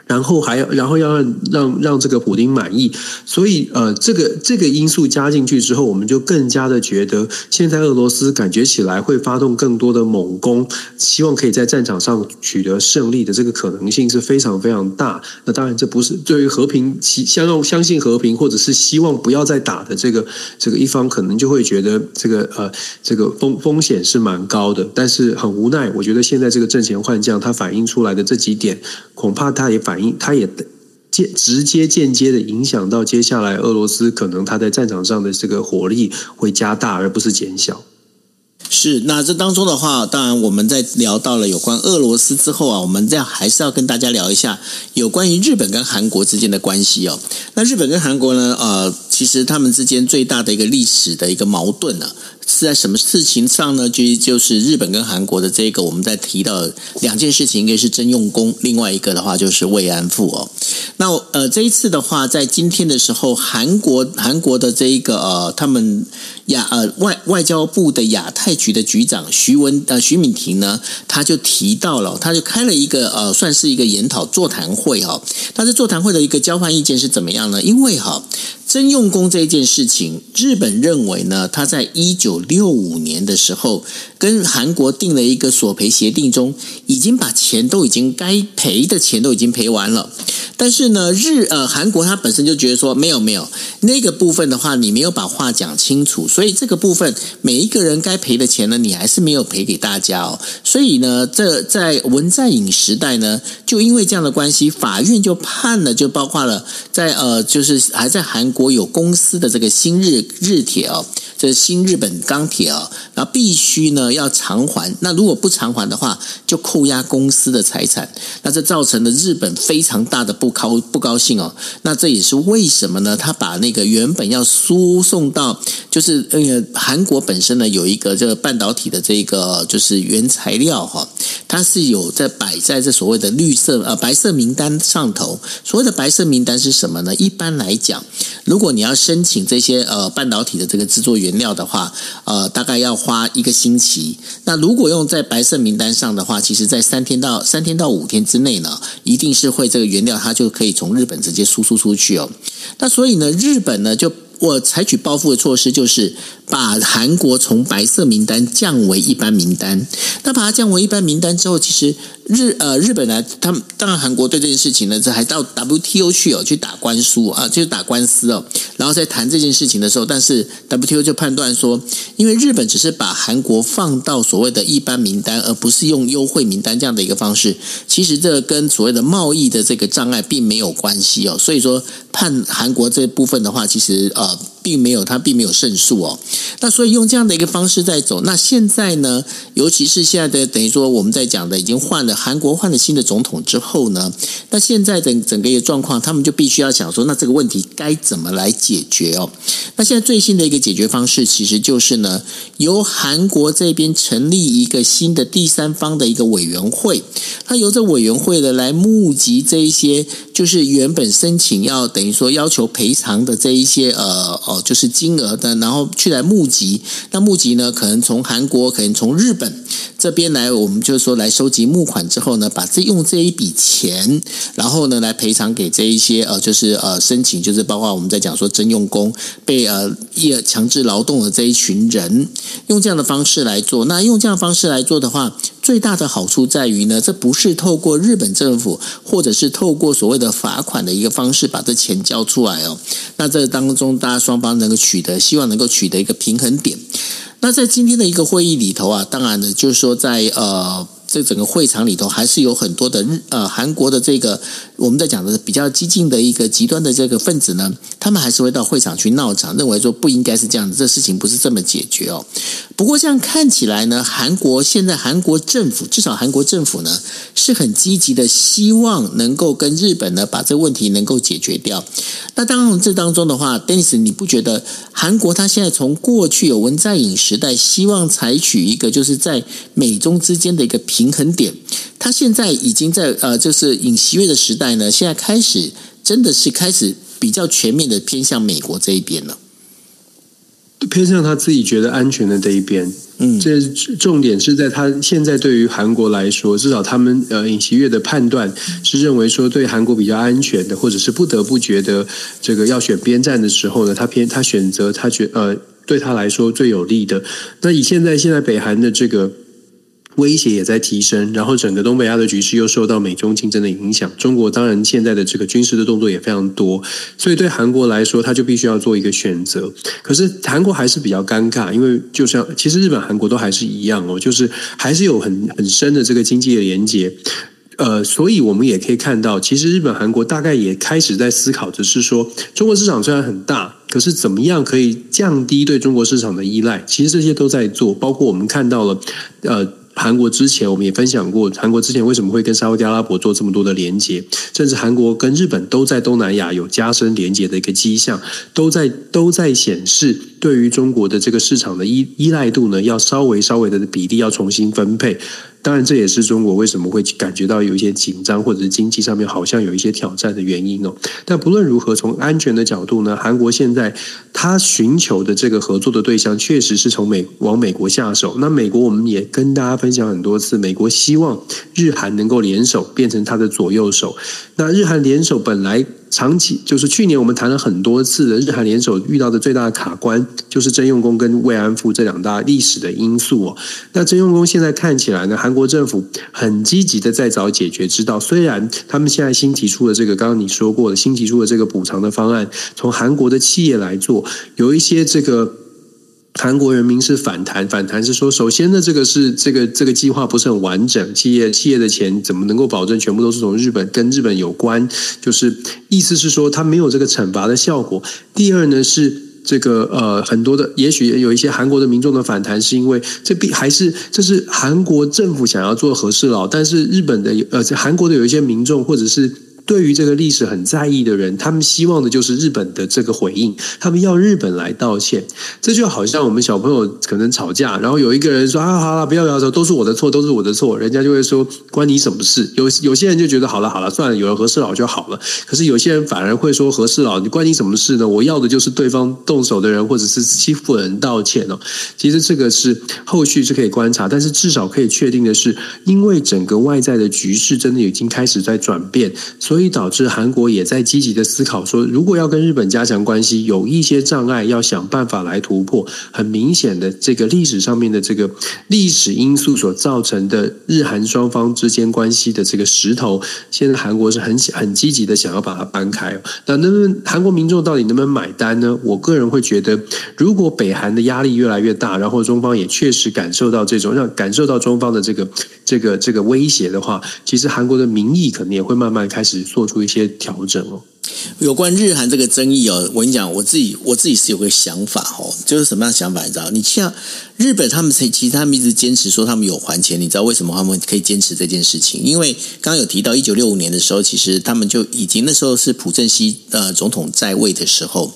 然后还要，然后要让让让这个普丁满意，所以呃，这个这个因素加进去之后，我们就更加的觉得，现在俄罗斯感觉起来会发动更多的猛攻，希望可以在战场上取得胜利的这个可能性是非常非常大。那当然，这不是对于和平，相让相信和平或者是希望不要再打的这个这个一方，可能就会觉得这个呃这个风风险是蛮高的。但是很无奈，我觉得现在这个阵前换将，它反映出来的这几点，恐怕它也反。反应，它也间直接间接的影响到接下来俄罗斯可能他在战场上的这个火力会加大，而不是减小。是，那这当中的话，当然我们在聊到了有关俄罗斯之后啊，我们这样还是要跟大家聊一下有关于日本跟韩国之间的关系哦。那日本跟韩国呢，呃，其实他们之间最大的一个历史的一个矛盾呢、啊。是在什么事情上呢？就就是日本跟韩国的这个，我们在提到两件事情，一个是征用工，另外一个的话就是慰安妇哦。那呃，这一次的话，在今天的时候，韩国韩国的这一个呃，他们亚呃外外交部的亚太局的局长徐文呃徐敏婷呢，他就提到了，他就开了一个呃，算是一个研讨座谈会哈。但是座谈会的一个交换意见是怎么样呢？因为哈。征用工这件事情，日本认为呢，他在一九六五年的时候跟韩国订了一个索赔协定中，已经把钱都已经该赔的钱都已经赔完了。但是呢，日呃韩国他本身就觉得说，没有没有那个部分的话，你没有把话讲清楚，所以这个部分每一个人该赔的钱呢，你还是没有赔给大家哦。所以呢，这在文在寅时代呢，就因为这样的关系，法院就判了，就包括了在呃，就是还在韩国有公司的这个新日日铁哦。这新日本钢铁啊，那必须呢要偿还。那如果不偿还的话，就扣押公司的财产。那这造成了日本非常大的不高不高兴哦。那这也是为什么呢？他把那个原本要输送到，就是呃韩国本身呢有一个这个半导体的这个就是原材料哈，它是有在摆在这所谓的绿色呃白色名单上头。所谓的白色名单是什么呢？一般来讲，如果你要申请这些呃半导体的这个制作原料的话，呃，大概要花一个星期。那如果用在白色名单上的话，其实，在三天到三天到五天之内呢，一定是会这个原料它就可以从日本直接输出出去哦。那所以呢，日本呢就我采取报复的措施，就是把韩国从白色名单降为一般名单。那把它降为一般名单之后，其实。日呃，日本呢，他们当然韩国对这件事情呢，这还到 WTO 去哦，去打官司啊，就是打官司哦，然后在谈这件事情的时候，但是 WTO 就判断说，因为日本只是把韩国放到所谓的一般名单，而不是用优惠名单这样的一个方式，其实这跟所谓的贸易的这个障碍并没有关系哦，所以说判韩国这部分的话，其实呃。并没有，他并没有胜诉哦。那所以用这样的一个方式在走。那现在呢，尤其是现在的等于说我们在讲的已经换了韩国换了新的总统之后呢，那现在整整个一个状况，他们就必须要想说，那这个问题该怎么来解决哦？那现在最新的一个解决方式，其实就是呢，由韩国这边成立一个新的第三方的一个委员会，他由这委员会的来募集这一些，就是原本申请要等于说要求赔偿的这一些呃。就是金额的，然后去来募集。那募集呢，可能从韩国，可能从日本这边来，我们就是说来收集募款之后呢，把这用这一笔钱，然后呢来赔偿给这一些呃，就是呃申请，就是包括我们在讲说征用工被呃业强制劳动的这一群人，用这样的方式来做。那用这样的方式来做的话，最大的好处在于呢，这不是透过日本政府，或者是透过所谓的罚款的一个方式把这钱交出来哦。那这当中，大家双方能够取得，希望能够取得一个平衡点。那在今天的一个会议里头啊，当然呢，就是说在呃。这整个会场里头还是有很多的日呃韩国的这个我们在讲的比较激进的一个极端的这个分子呢，他们还是会到会场去闹场，认为说不应该是这样子，这事情不是这么解决哦。不过这样看起来呢，韩国现在韩国政府至少韩国政府呢是很积极的，希望能够跟日本呢把这个问题能够解决掉。那当然这当中的话，Denis，你不觉得韩国他现在从过去有文在寅时代，希望采取一个就是在美中之间的一个平衡点，他现在已经在呃，就是尹锡悦的时代呢，现在开始真的是开始比较全面的偏向美国这一边了。偏向他自己觉得安全的这一边。嗯，这重点是在他现在对于韩国来说，至少他们呃尹锡悦的判断是认为说对韩国比较安全的，或者是不得不觉得这个要选边站的时候呢，他偏他选择他觉呃对他来说最有利的。那以现在现在北韩的这个。威胁也在提升，然后整个东北亚的局势又受到美中竞争的影响。中国当然现在的这个军事的动作也非常多，所以对韩国来说，他就必须要做一个选择。可是韩国还是比较尴尬，因为就像其实日本、韩国都还是一样哦，就是还是有很很深的这个经济的连接。呃，所以我们也可以看到，其实日本、韩国大概也开始在思考的是说，中国市场虽然很大，可是怎么样可以降低对中国市场的依赖？其实这些都在做，包括我们看到了，呃。韩国之前我们也分享过，韩国之前为什么会跟沙特阿拉伯做这么多的连接，甚至韩国跟日本都在东南亚有加深连接的一个迹象，都在都在显示对于中国的这个市场的依依赖度呢，要稍微稍微的比例要重新分配。当然，这也是中国为什么会感觉到有一些紧张，或者是经济上面好像有一些挑战的原因哦。但不论如何，从安全的角度呢，韩国现在他寻求的这个合作的对象，确实是从美往美国下手。那美国我们也跟大家分享很多次，美国希望日韩能够联手，变成他的左右手。那日韩联手本来。长期就是去年我们谈了很多次的日韩联手遇到的最大的卡关，就是征用工跟慰安妇这两大历史的因素哦。那征用工现在看起来呢，韩国政府很积极的在找解决之道。虽然他们现在新提出的这个，刚刚你说过的，新提出的这个补偿的方案，从韩国的企业来做，有一些这个。韩国人民是反弹，反弹是说，首先呢，这个是这个这个计划不是很完整，企业企业的钱怎么能够保证全部都是从日本跟日本有关？就是意思是说，它没有这个惩罚的效果。第二呢，是这个呃很多的，也许有一些韩国的民众的反弹，是因为这必还是这是韩国政府想要做和事佬，但是日本的呃韩国的有一些民众或者是。对于这个历史很在意的人，他们希望的就是日本的这个回应，他们要日本来道歉。这就好像我们小朋友可能吵架，然后有一个人说啊，好了，不要不要说，都是我的错，都是我的错，人家就会说关你什么事？有有些人就觉得好了好了，算了，有人和事佬就好了。可是有些人反而会说和事佬，你关你什么事呢？我要的就是对方动手的人或者是欺负人道歉哦。其实这个是后续是可以观察，但是至少可以确定的是，因为整个外在的局势真的已经开始在转变。所以导致韩国也在积极的思考说，如果要跟日本加强关系，有一些障碍要想办法来突破。很明显的，这个历史上面的这个历史因素所造成的日韩双方之间关系的这个石头，现在韩国是很很积极的想要把它搬开。那能不能韩国民众到底能不能买单呢？我个人会觉得，如果北韩的压力越来越大，然后中方也确实感受到这种让感受到中方的这个这个这个威胁的话，其实韩国的民意可能也会慢慢开始。做出一些调整哦。有关日韩这个争议哦，我跟你讲，我自己我自己是有个想法哦，就是什么样的想法？你知道？你像日本，他们其实他们一直坚持说他们有还钱，你知道为什么他们可以坚持这件事情？因为刚刚有提到一九六五年的时候，其实他们就已经那时候是朴正熙呃总统在位的时候。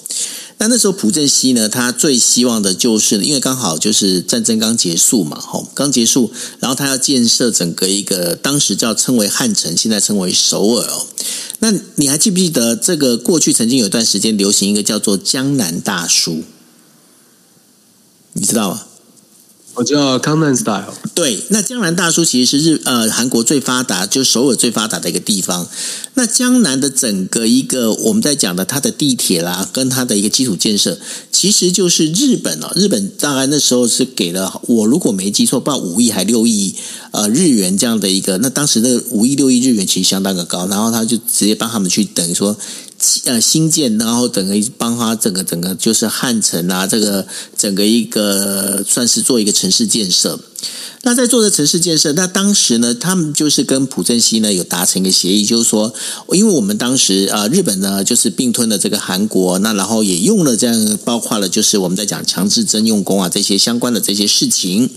那那时候朴正熙呢，他最希望的就是，因为刚好就是战争刚结束嘛，吼，刚结束，然后他要建设整个一个当时叫称为汉城，现在称为首尔哦。那你还记不记得这个过去曾经有一段时间流行一个叫做江南大叔，你知道吗？我知道江南 style。对，那江南大叔其实是日呃韩国最发达，就首尔最发达的一个地方。那江南的整个一个我们在讲的它的地铁啦，跟它的一个基础建设，其实就是日本哦。日本大概那时候是给了我如果没记错，报五亿还六亿呃日元这样的一个。那当时的五亿六亿日元其实相当的高，然后他就直接帮他们去等于说。呃，新建，然后整个帮他整个整个就是汉城啊，这个整个一个算是做一个城市建设。那在做的城市建设，那当时呢，他们就是跟朴正熙呢有达成一个协议，就是说，因为我们当时、呃，日本呢就是并吞了这个韩国，那然后也用了这样，包括了就是我们在讲强制征用工啊这些相关的这些事情。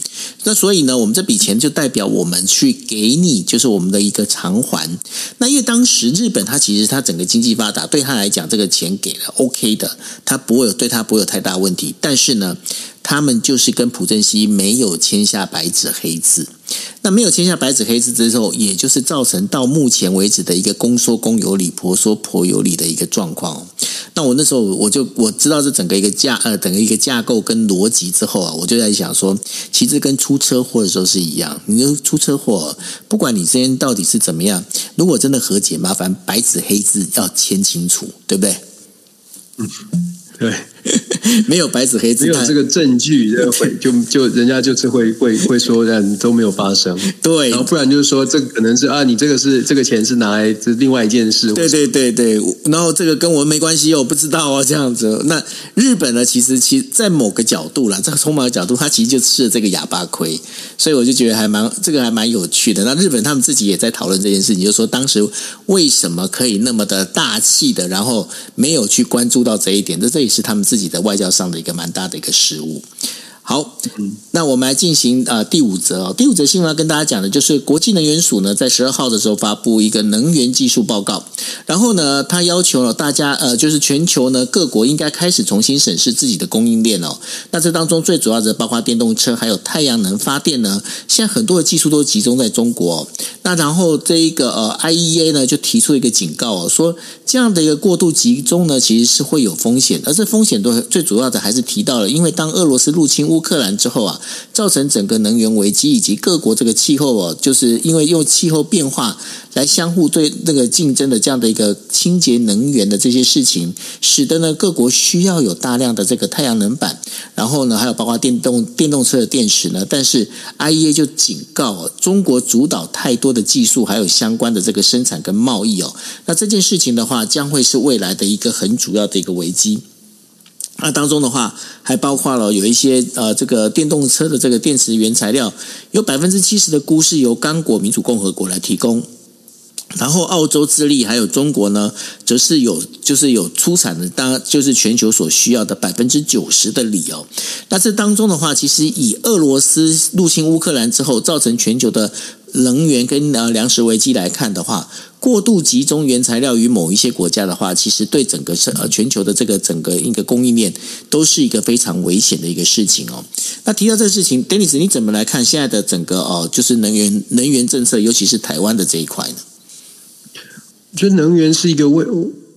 那所以呢，我们这笔钱就代表我们去给你，就是我们的一个偿还。那因为当时日本它其实它整个经济发达，对他来讲这个钱给了 OK 的，他不会有对他不会有太大问题。但是呢。他们就是跟朴正熙没有签下白纸黑字，那没有签下白纸黑字之后，也就是造成到目前为止的一个公说公有理，婆说婆有理的一个状况。那我那时候我就我知道这整个一个架呃，整个一个架构跟逻辑之后啊，我就在想说，其实跟出车祸的时候是一样。你就出车祸，不管你之间到底是怎么样，如果真的和解，麻烦白纸黑字要签清楚，对不对？嗯，对。没有白纸黑字，没有这个证据，会就 就人家就是会会会说，但都没有发生。对，然后不然就是说，这可能是啊，你这个是这个钱是拿来这另外一件事。对对对对，然后这个跟我们没关系，我不知道哦，这样子。那日本呢？其实其在某个角度啦，这个从某个角度，他其实就吃了这个哑巴亏，所以我就觉得还蛮这个还蛮有趣的。那日本他们自己也在讨论这件事情，就是说当时为什么可以那么的大气的，然后没有去关注到这一点，这这也是他们自己的外。交上的一个蛮大的一个失误。好，那我们来进行啊、呃、第五则哦。第五则新闻要跟大家讲的就是国际能源署呢，在十二号的时候发布一个能源技术报告，然后呢，他要求了大家呃，就是全球呢各国应该开始重新审视自己的供应链哦。那这当中最主要的包括电动车还有太阳能发电呢，现在很多的技术都集中在中国哦。那然后这一个呃 IEA 呢就提出一个警告哦，说这样的一个过度集中呢，其实是会有风险，而这风险都最主要的还是提到了，因为当俄罗斯入侵乌。乌克兰之后啊，造成整个能源危机，以及各国这个气候哦，就是因为用气候变化来相互对那个竞争的这样的一个清洁能源的这些事情，使得呢各国需要有大量的这个太阳能板，然后呢还有包括电动电动车的电池呢。但是 IEA 就警告中国主导太多的技术，还有相关的这个生产跟贸易哦，那这件事情的话，将会是未来的一个很主要的一个危机。那当中的话，还包括了有一些呃，这个电动车的这个电池原材料，有百分之七十的钴是由刚果民主共和国来提供，然后澳洲、智利还有中国呢，则是有就是有出产的，当就是全球所需要的百分之九十的锂哦。那这当中的话，其实以俄罗斯入侵乌克兰之后，造成全球的能源跟呃粮食危机来看的话。过度集中原材料于某一些国家的话，其实对整个呃全球的这个整个一个供应链都是一个非常危险的一个事情哦。那提到这个事情，Dennis，你怎么来看现在的整个哦，就是能源能源政策，尤其是台湾的这一块呢？就能源是一个未。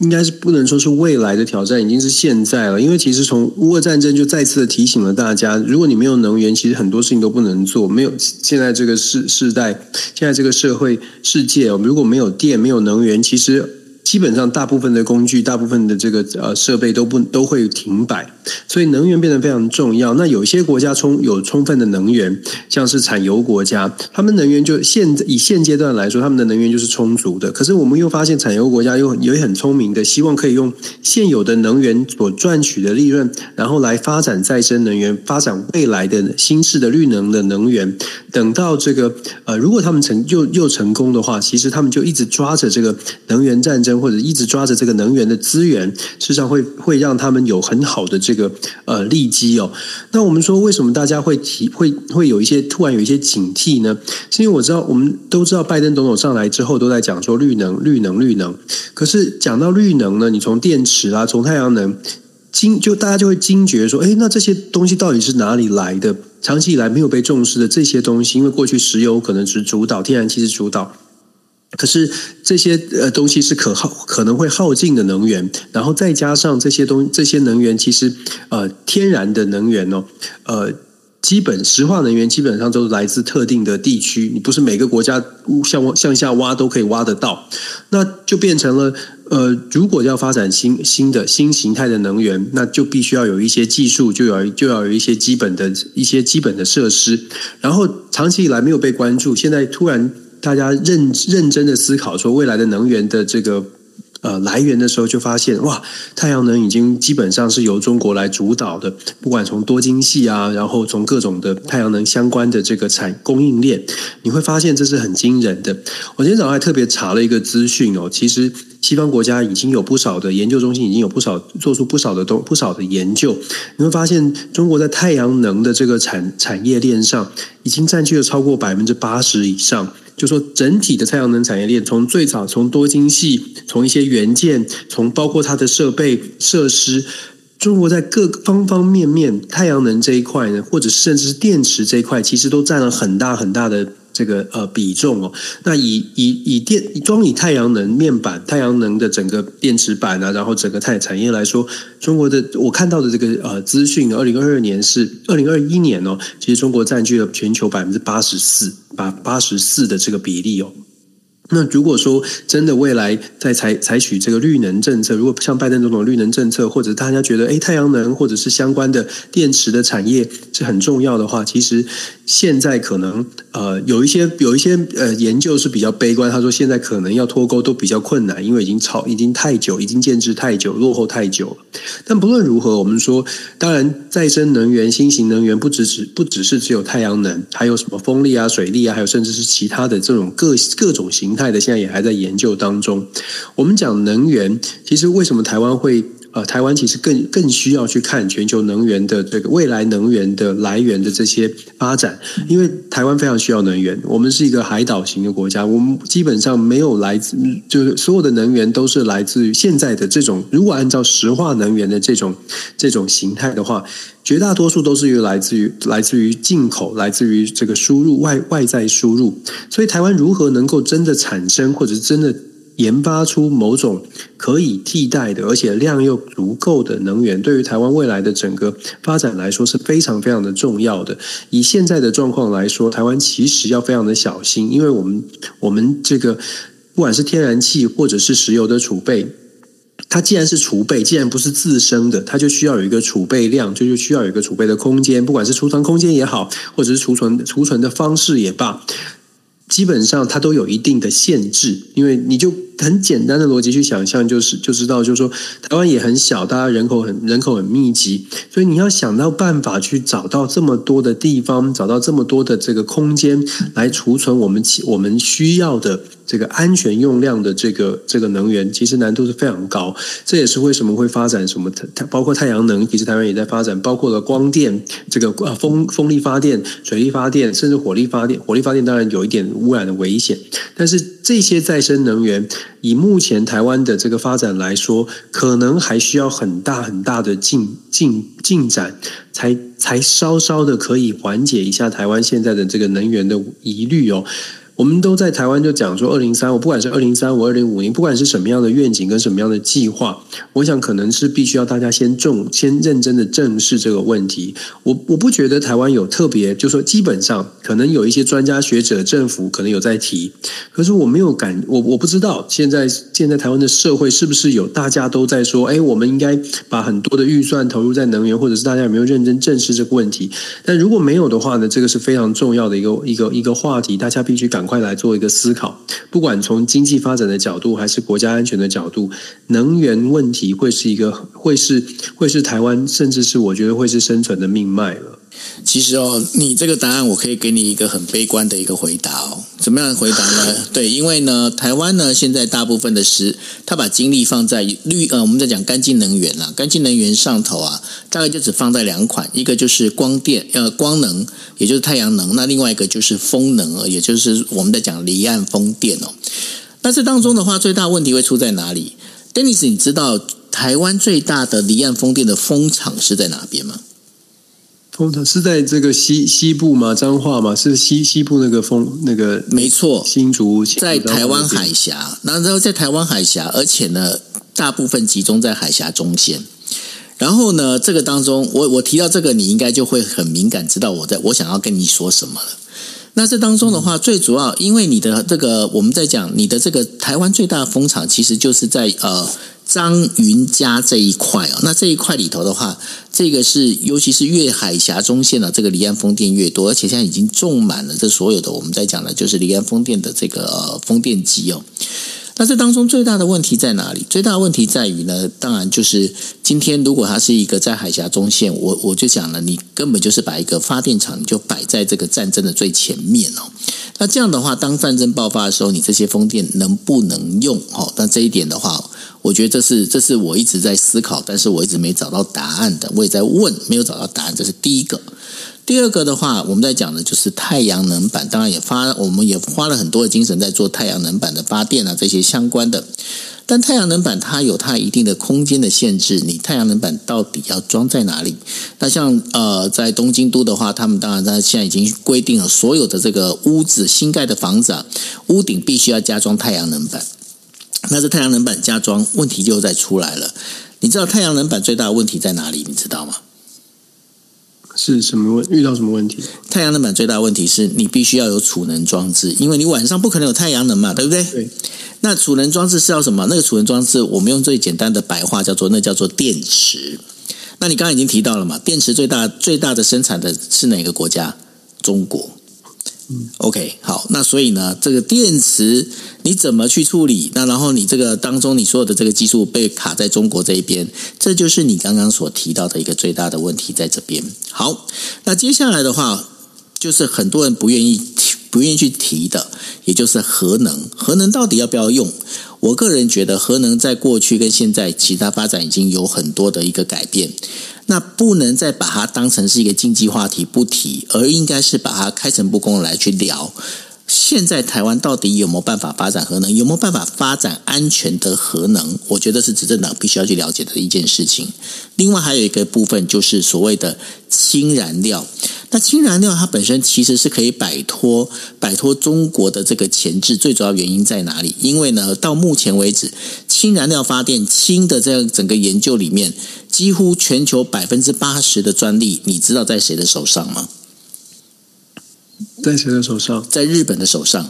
应该是不能说是未来的挑战，已经是现在了。因为其实从乌俄战争就再次的提醒了大家，如果你没有能源，其实很多事情都不能做。没有现在这个世世代，现在这个社会世界，如果没有电，没有能源，其实。基本上，大部分的工具、大部分的这个呃设备都不都会停摆，所以能源变得非常重要。那有些国家充有充分的能源，像是产油国家，他们能源就现以现阶段来说，他们的能源就是充足的。可是我们又发现，产油国家又也很聪明的，希望可以用现有的能源所赚取的利润，然后来发展再生能源，发展未来的新式的绿能的能源。等到这个呃，如果他们成又又成功的话，其实他们就一直抓着这个能源战争。或者一直抓着这个能源的资源，事实上会会让他们有很好的这个呃利基哦。那我们说，为什么大家会提会会有一些突然有一些警惕呢？是因为我知道我们都知道，拜登总统上来之后都在讲说绿能、绿能、绿能。可是讲到绿能呢，你从电池啊，从太阳能，惊就大家就会惊觉说，诶，那这些东西到底是哪里来的？长期以来没有被重视的这些东西，因为过去石油可能是主导，天然气是主导。可是这些呃东西是可耗可能会耗尽的能源，然后再加上这些东这些能源，其实呃天然的能源哦，呃基本石化能源基本上都是来自特定的地区，你不是每个国家向向下挖都可以挖得到，那就变成了呃如果要发展新新的新形态的能源，那就必须要有一些技术，就要就要有一些基本的一些基本的设施，然后长期以来没有被关注，现在突然。大家认认真的思考说未来的能源的这个呃来源的时候，就发现哇，太阳能已经基本上是由中国来主导的，不管从多晶矽啊，然后从各种的太阳能相关的这个产供应链，你会发现这是很惊人的。我今天早上还特别查了一个资讯哦，其实西方国家已经有不少的研究中心，已经有不少做出不少的东不少的研究，你会发现中国在太阳能的这个产产业链上，已经占据了超过百分之八十以上。就说整体的太阳能产业链，从最早从多晶系，从一些元件，从包括它的设备设施，中国在各方方面面太阳能这一块呢，或者甚至是电池这一块，其实都占了很大很大的这个呃比重哦。那以以以电装以太阳能面板、太阳能的整个电池板啊，然后整个太产业来说，中国的我看到的这个呃资讯，二零二二年是二零二一年哦，其实中国占据了全球百分之八十四，八八十四的这个比例哦。那如果说真的未来在采采取这个绿能政策，如果像拜登总统绿能政策，或者大家觉得诶太阳能或者是相关的电池的产业是很重要的话，其实现在可能呃有一些有一些呃研究是比较悲观，他说现在可能要脱钩都比较困难，因为已经超已经太久，已经建制太久，落后太久了。但不论如何，我们说当然再生能源、新型能源不只只不只是只有太阳能，还有什么风力啊、水力啊，还有甚至是其他的这种各各种型。态的现在也还在研究当中。我们讲能源，其实为什么台湾会呃，台湾其实更更需要去看全球能源的这个未来能源的来源的这些发展，因为台湾非常需要能源。我们是一个海岛型的国家，我们基本上没有来自，就是所有的能源都是来自于现在的这种。如果按照石化能源的这种这种形态的话。绝大多数都是于来自于来自于进口，来自于这个输入外外在输入。所以台湾如何能够真的产生，或者是真的研发出某种可以替代的，而且量又足够的能源，对于台湾未来的整个发展来说是非常非常的重要的。以现在的状况来说，台湾其实要非常的小心，因为我们我们这个不管是天然气或者是石油的储备。它既然是储备，既然不是自生的，它就需要有一个储备量，就就需要有一个储备的空间，不管是储存空间也好，或者是储存储存的方式也罢，基本上它都有一定的限制，因为你就。很简单的逻辑去想象，就是就知道，就是说台湾也很小，大家人口很人口很密集，所以你要想到办法去找到这么多的地方，找到这么多的这个空间来储存我们我们需要的这个安全用量的这个这个能源，其实难度是非常高。这也是为什么会发展什么太包括太阳能，其实台湾也在发展，包括了光电这个呃风风力发电、水力发电，甚至火力发电。火力发电当然有一点污染的危险，但是这些再生能源。以目前台湾的这个发展来说，可能还需要很大很大的进进进展，才才稍稍的可以缓解一下台湾现在的这个能源的疑虑哦。我们都在台湾就讲说，二零三五，不管是二零三五、二零五零，不管是什么样的愿景跟什么样的计划，我想可能是必须要大家先重、先认真的正视这个问题。我我不觉得台湾有特别，就说基本上可能有一些专家学者、政府可能有在提，可是我没有感，我我不知道现在现在台湾的社会是不是有大家都在说，哎，我们应该把很多的预算投入在能源，或者是大家有没有认真正视这个问题？但如果没有的话呢，这个是非常重要的一个一个一个话题，大家必须赶。快来做一个思考，不管从经济发展的角度，还是国家安全的角度，能源问题会是一个，会是会是台湾，甚至是我觉得会是生存的命脉了。其实哦，你这个答案我可以给你一个很悲观的一个回答哦。怎么样的回答呢？对，因为呢，台湾呢现在大部分的是，他把精力放在绿呃，我们在讲干净能源啦，干净能源上头啊，大概就只放在两款，一个就是光电呃光能，也就是太阳能，那另外一个就是风能，也就是我们在讲离岸风电哦。那这当中的话，最大问题会出在哪里？Dennis，你知道台湾最大的离岸风电的风场是在哪边吗？风场是在这个西西部吗？彰化吗？是西西部那个风那个？没错，新竹在台湾海峡，然后在台湾海峡，而且呢，大部分集中在海峡中线。然后呢，这个当中，我我提到这个，你应该就会很敏感，知道我在我想要跟你说什么了。那这当中的话，最主要因为你的这个，我们在讲你的这个台湾最大的风场，其实就是在呃。张云家这一块哦，那这一块里头的话，这个是尤其是越海峡中线的这个离岸风电越多，而且现在已经种满了这所有的我们在讲的就是离岸风电的这个、风电机哦。那这当中最大的问题在哪里？最大的问题在于呢，当然就是今天如果它是一个在海峡中线，我我就讲了，你根本就是把一个发电厂就摆在这个战争的最前面哦。那这样的话，当战争爆发的时候，你这些风电能不能用？哦，那这一点的话。我觉得这是这是我一直在思考，但是我一直没找到答案的。我也在问，没有找到答案，这是第一个。第二个的话，我们在讲的就是太阳能板，当然也发，我们也花了很多的精神在做太阳能板的发电啊，这些相关的。但太阳能板它有它一定的空间的限制，你太阳能板到底要装在哪里？那像呃，在东京都的话，他们当然在现在已经规定了，所有的这个屋子新盖的房子啊，屋顶必须要加装太阳能板。那这太阳能板加装问题就再出来了。你知道太阳能板最大的问题在哪里？你知道吗？是什么问？遇到什么问题？太阳能板最大的问题是你必须要有储能装置，因为你晚上不可能有太阳能嘛，对不对？对。那储能装置是要什么？那个储能装置，我们用最简单的白话叫做那叫做电池。那你刚刚已经提到了嘛？电池最大最大的生产的是哪个国家？中国。，OK，好。那所以呢，这个电池你怎么去处理？那然后你这个当中你所有的这个技术被卡在中国这一边，这就是你刚刚所提到的一个最大的问题在这边。好，那接下来的话就是很多人不愿意。不愿意去提的，也就是核能。核能到底要不要用？我个人觉得，核能在过去跟现在其他发展已经有很多的一个改变。那不能再把它当成是一个竞技话题不提，而应该是把它开诚布公来去聊。现在台湾到底有没有办法发展核能？有没有办法发展安全的核能？我觉得是执政党必须要去了解的一件事情。另外还有一个部分就是所谓的氢燃料。那氢燃料它本身其实是可以摆脱摆脱中国的这个钳制，最主要原因在哪里？因为呢，到目前为止，氢燃料发电氢的这样整个研究里面，几乎全球百分之八十的专利，你知道在谁的手上吗？在谁的手上？在日本的手上。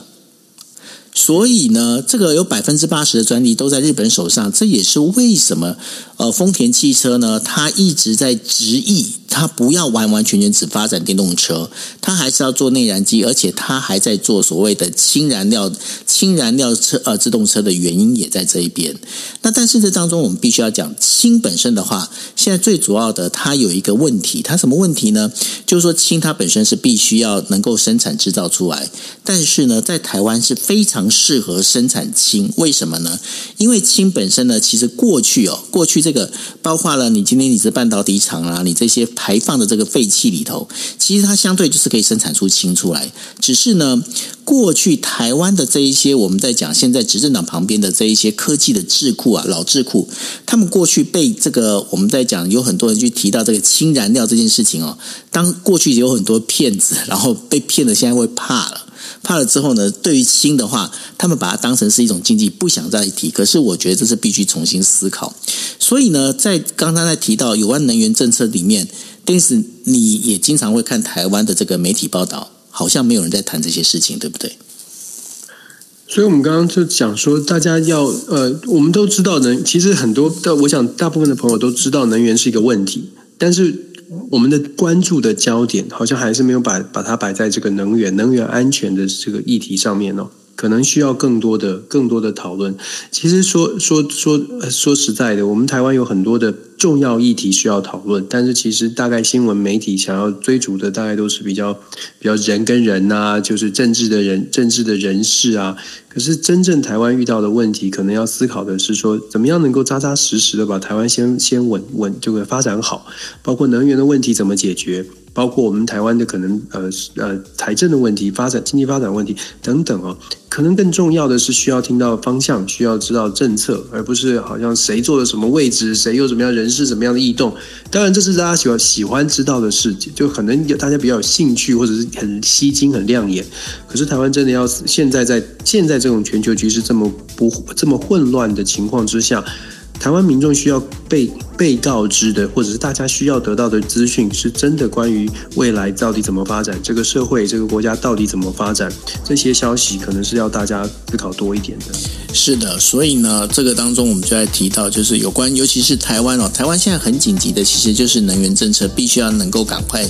所以呢，这个有百分之八十的专利都在日本手上，这也是为什么呃，丰田汽车呢，它一直在执意，它不要完完全全只发展电动车，它还是要做内燃机，而且它还在做所谓的氢燃料、氢燃料车呃自动车的原因也在这一边。那但是这当中我们必须要讲氢本身的话，现在最主要的它有一个问题，它什么问题呢？就是说氢它本身是必须要能够生产制造出来，但是呢，在台湾是非常适合生产氢，为什么呢？因为氢本身呢，其实过去哦，过去这个包括了你今天你是半导体厂啊，你这些排放的这个废气里头，其实它相对就是可以生产出氢出来。只是呢，过去台湾的这一些我们在讲，现在执政党旁边的这一些科技的智库啊，老智库，他们过去被这个我们在讲，有很多人去提到这个氢燃料这件事情哦，当过去有很多骗子，然后被骗的现在会怕了。怕了之后呢，对于新的话，他们把它当成是一种经济，不想再提。可是我觉得这是必须重新思考。所以呢，在刚刚在提到有关能源政策里面，但是你也经常会看台湾的这个媒体报道，好像没有人在谈这些事情，对不对？所以我们刚刚就讲说，大家要呃，我们都知道能，其实很多的，我想大部分的朋友都知道能源是一个问题，但是。我们的关注的焦点好像还是没有把把它摆在这个能源、能源安全的这个议题上面哦。可能需要更多的、更多的讨论。其实说说说说实在的，我们台湾有很多的重要议题需要讨论，但是其实大概新闻媒体想要追逐的，大概都是比较比较人跟人啊，就是政治的人、政治的人士啊。可是真正台湾遇到的问题，可能要思考的是说，怎么样能够扎扎实实的把台湾先先稳稳这个发展好，包括能源的问题怎么解决。包括我们台湾的可能呃呃财政的问题、发展经济发展问题等等哦，可能更重要的是需要听到方向，需要知道政策，而不是好像谁坐了什么位置，谁又怎么样人事、什么样的异动。当然，这是大家喜欢喜欢知道的事情，就可能大家比较有兴趣，或者是很吸睛、很亮眼。可是台湾真的要现在在现在这种全球局势这么不这么混乱的情况之下。台湾民众需要被被告知的，或者是大家需要得到的资讯，是真的关于未来到底怎么发展，这个社会、这个国家到底怎么发展，这些消息可能是要大家思考多一点的。是的，所以呢，这个当中我们就在提到，就是有关，尤其是台湾哦，台湾现在很紧急的，其实就是能源政策必须要能够赶快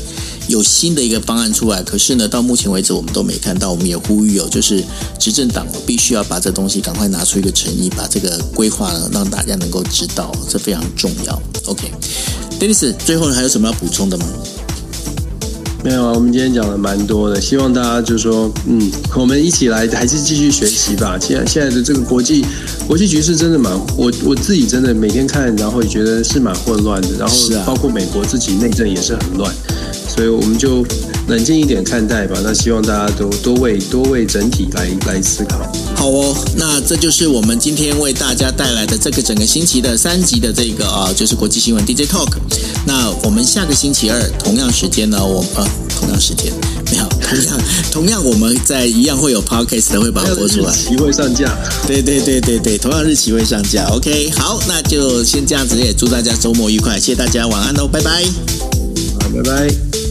有新的一个方案出来。可是呢，到目前为止我们都没看到，我们也呼吁哦，就是执政党必须要把这东西赶快拿出一个诚意，把这个规划呢让大家能够知道，这非常重要。OK，Dennis，最后还有什么要补充的吗？没有啊，我们今天讲了蛮多的，希望大家就说，嗯，我们一起来还是继续学习吧。现在现在的这个国际国际局势真的蛮，我我自己真的每天看，然后也觉得是蛮混乱的，然后包括美国自己内政也是很乱。所以我们就冷静一点看待吧。那希望大家都多为多为整体来来思考。好哦，那这就是我们今天为大家带来的这个整个星期的三集的这个啊，就是国际新闻 DJ Talk。那我们下个星期二同样时间呢，我呃同样时间没有 同样同样我们在一样会有 Podcast 的会把它播出来，日期会上架。对对对对对，同样日期会上架。OK，好，那就先这样子，也祝大家周末愉快，谢谢大家，晚安喽，拜拜，好，拜拜。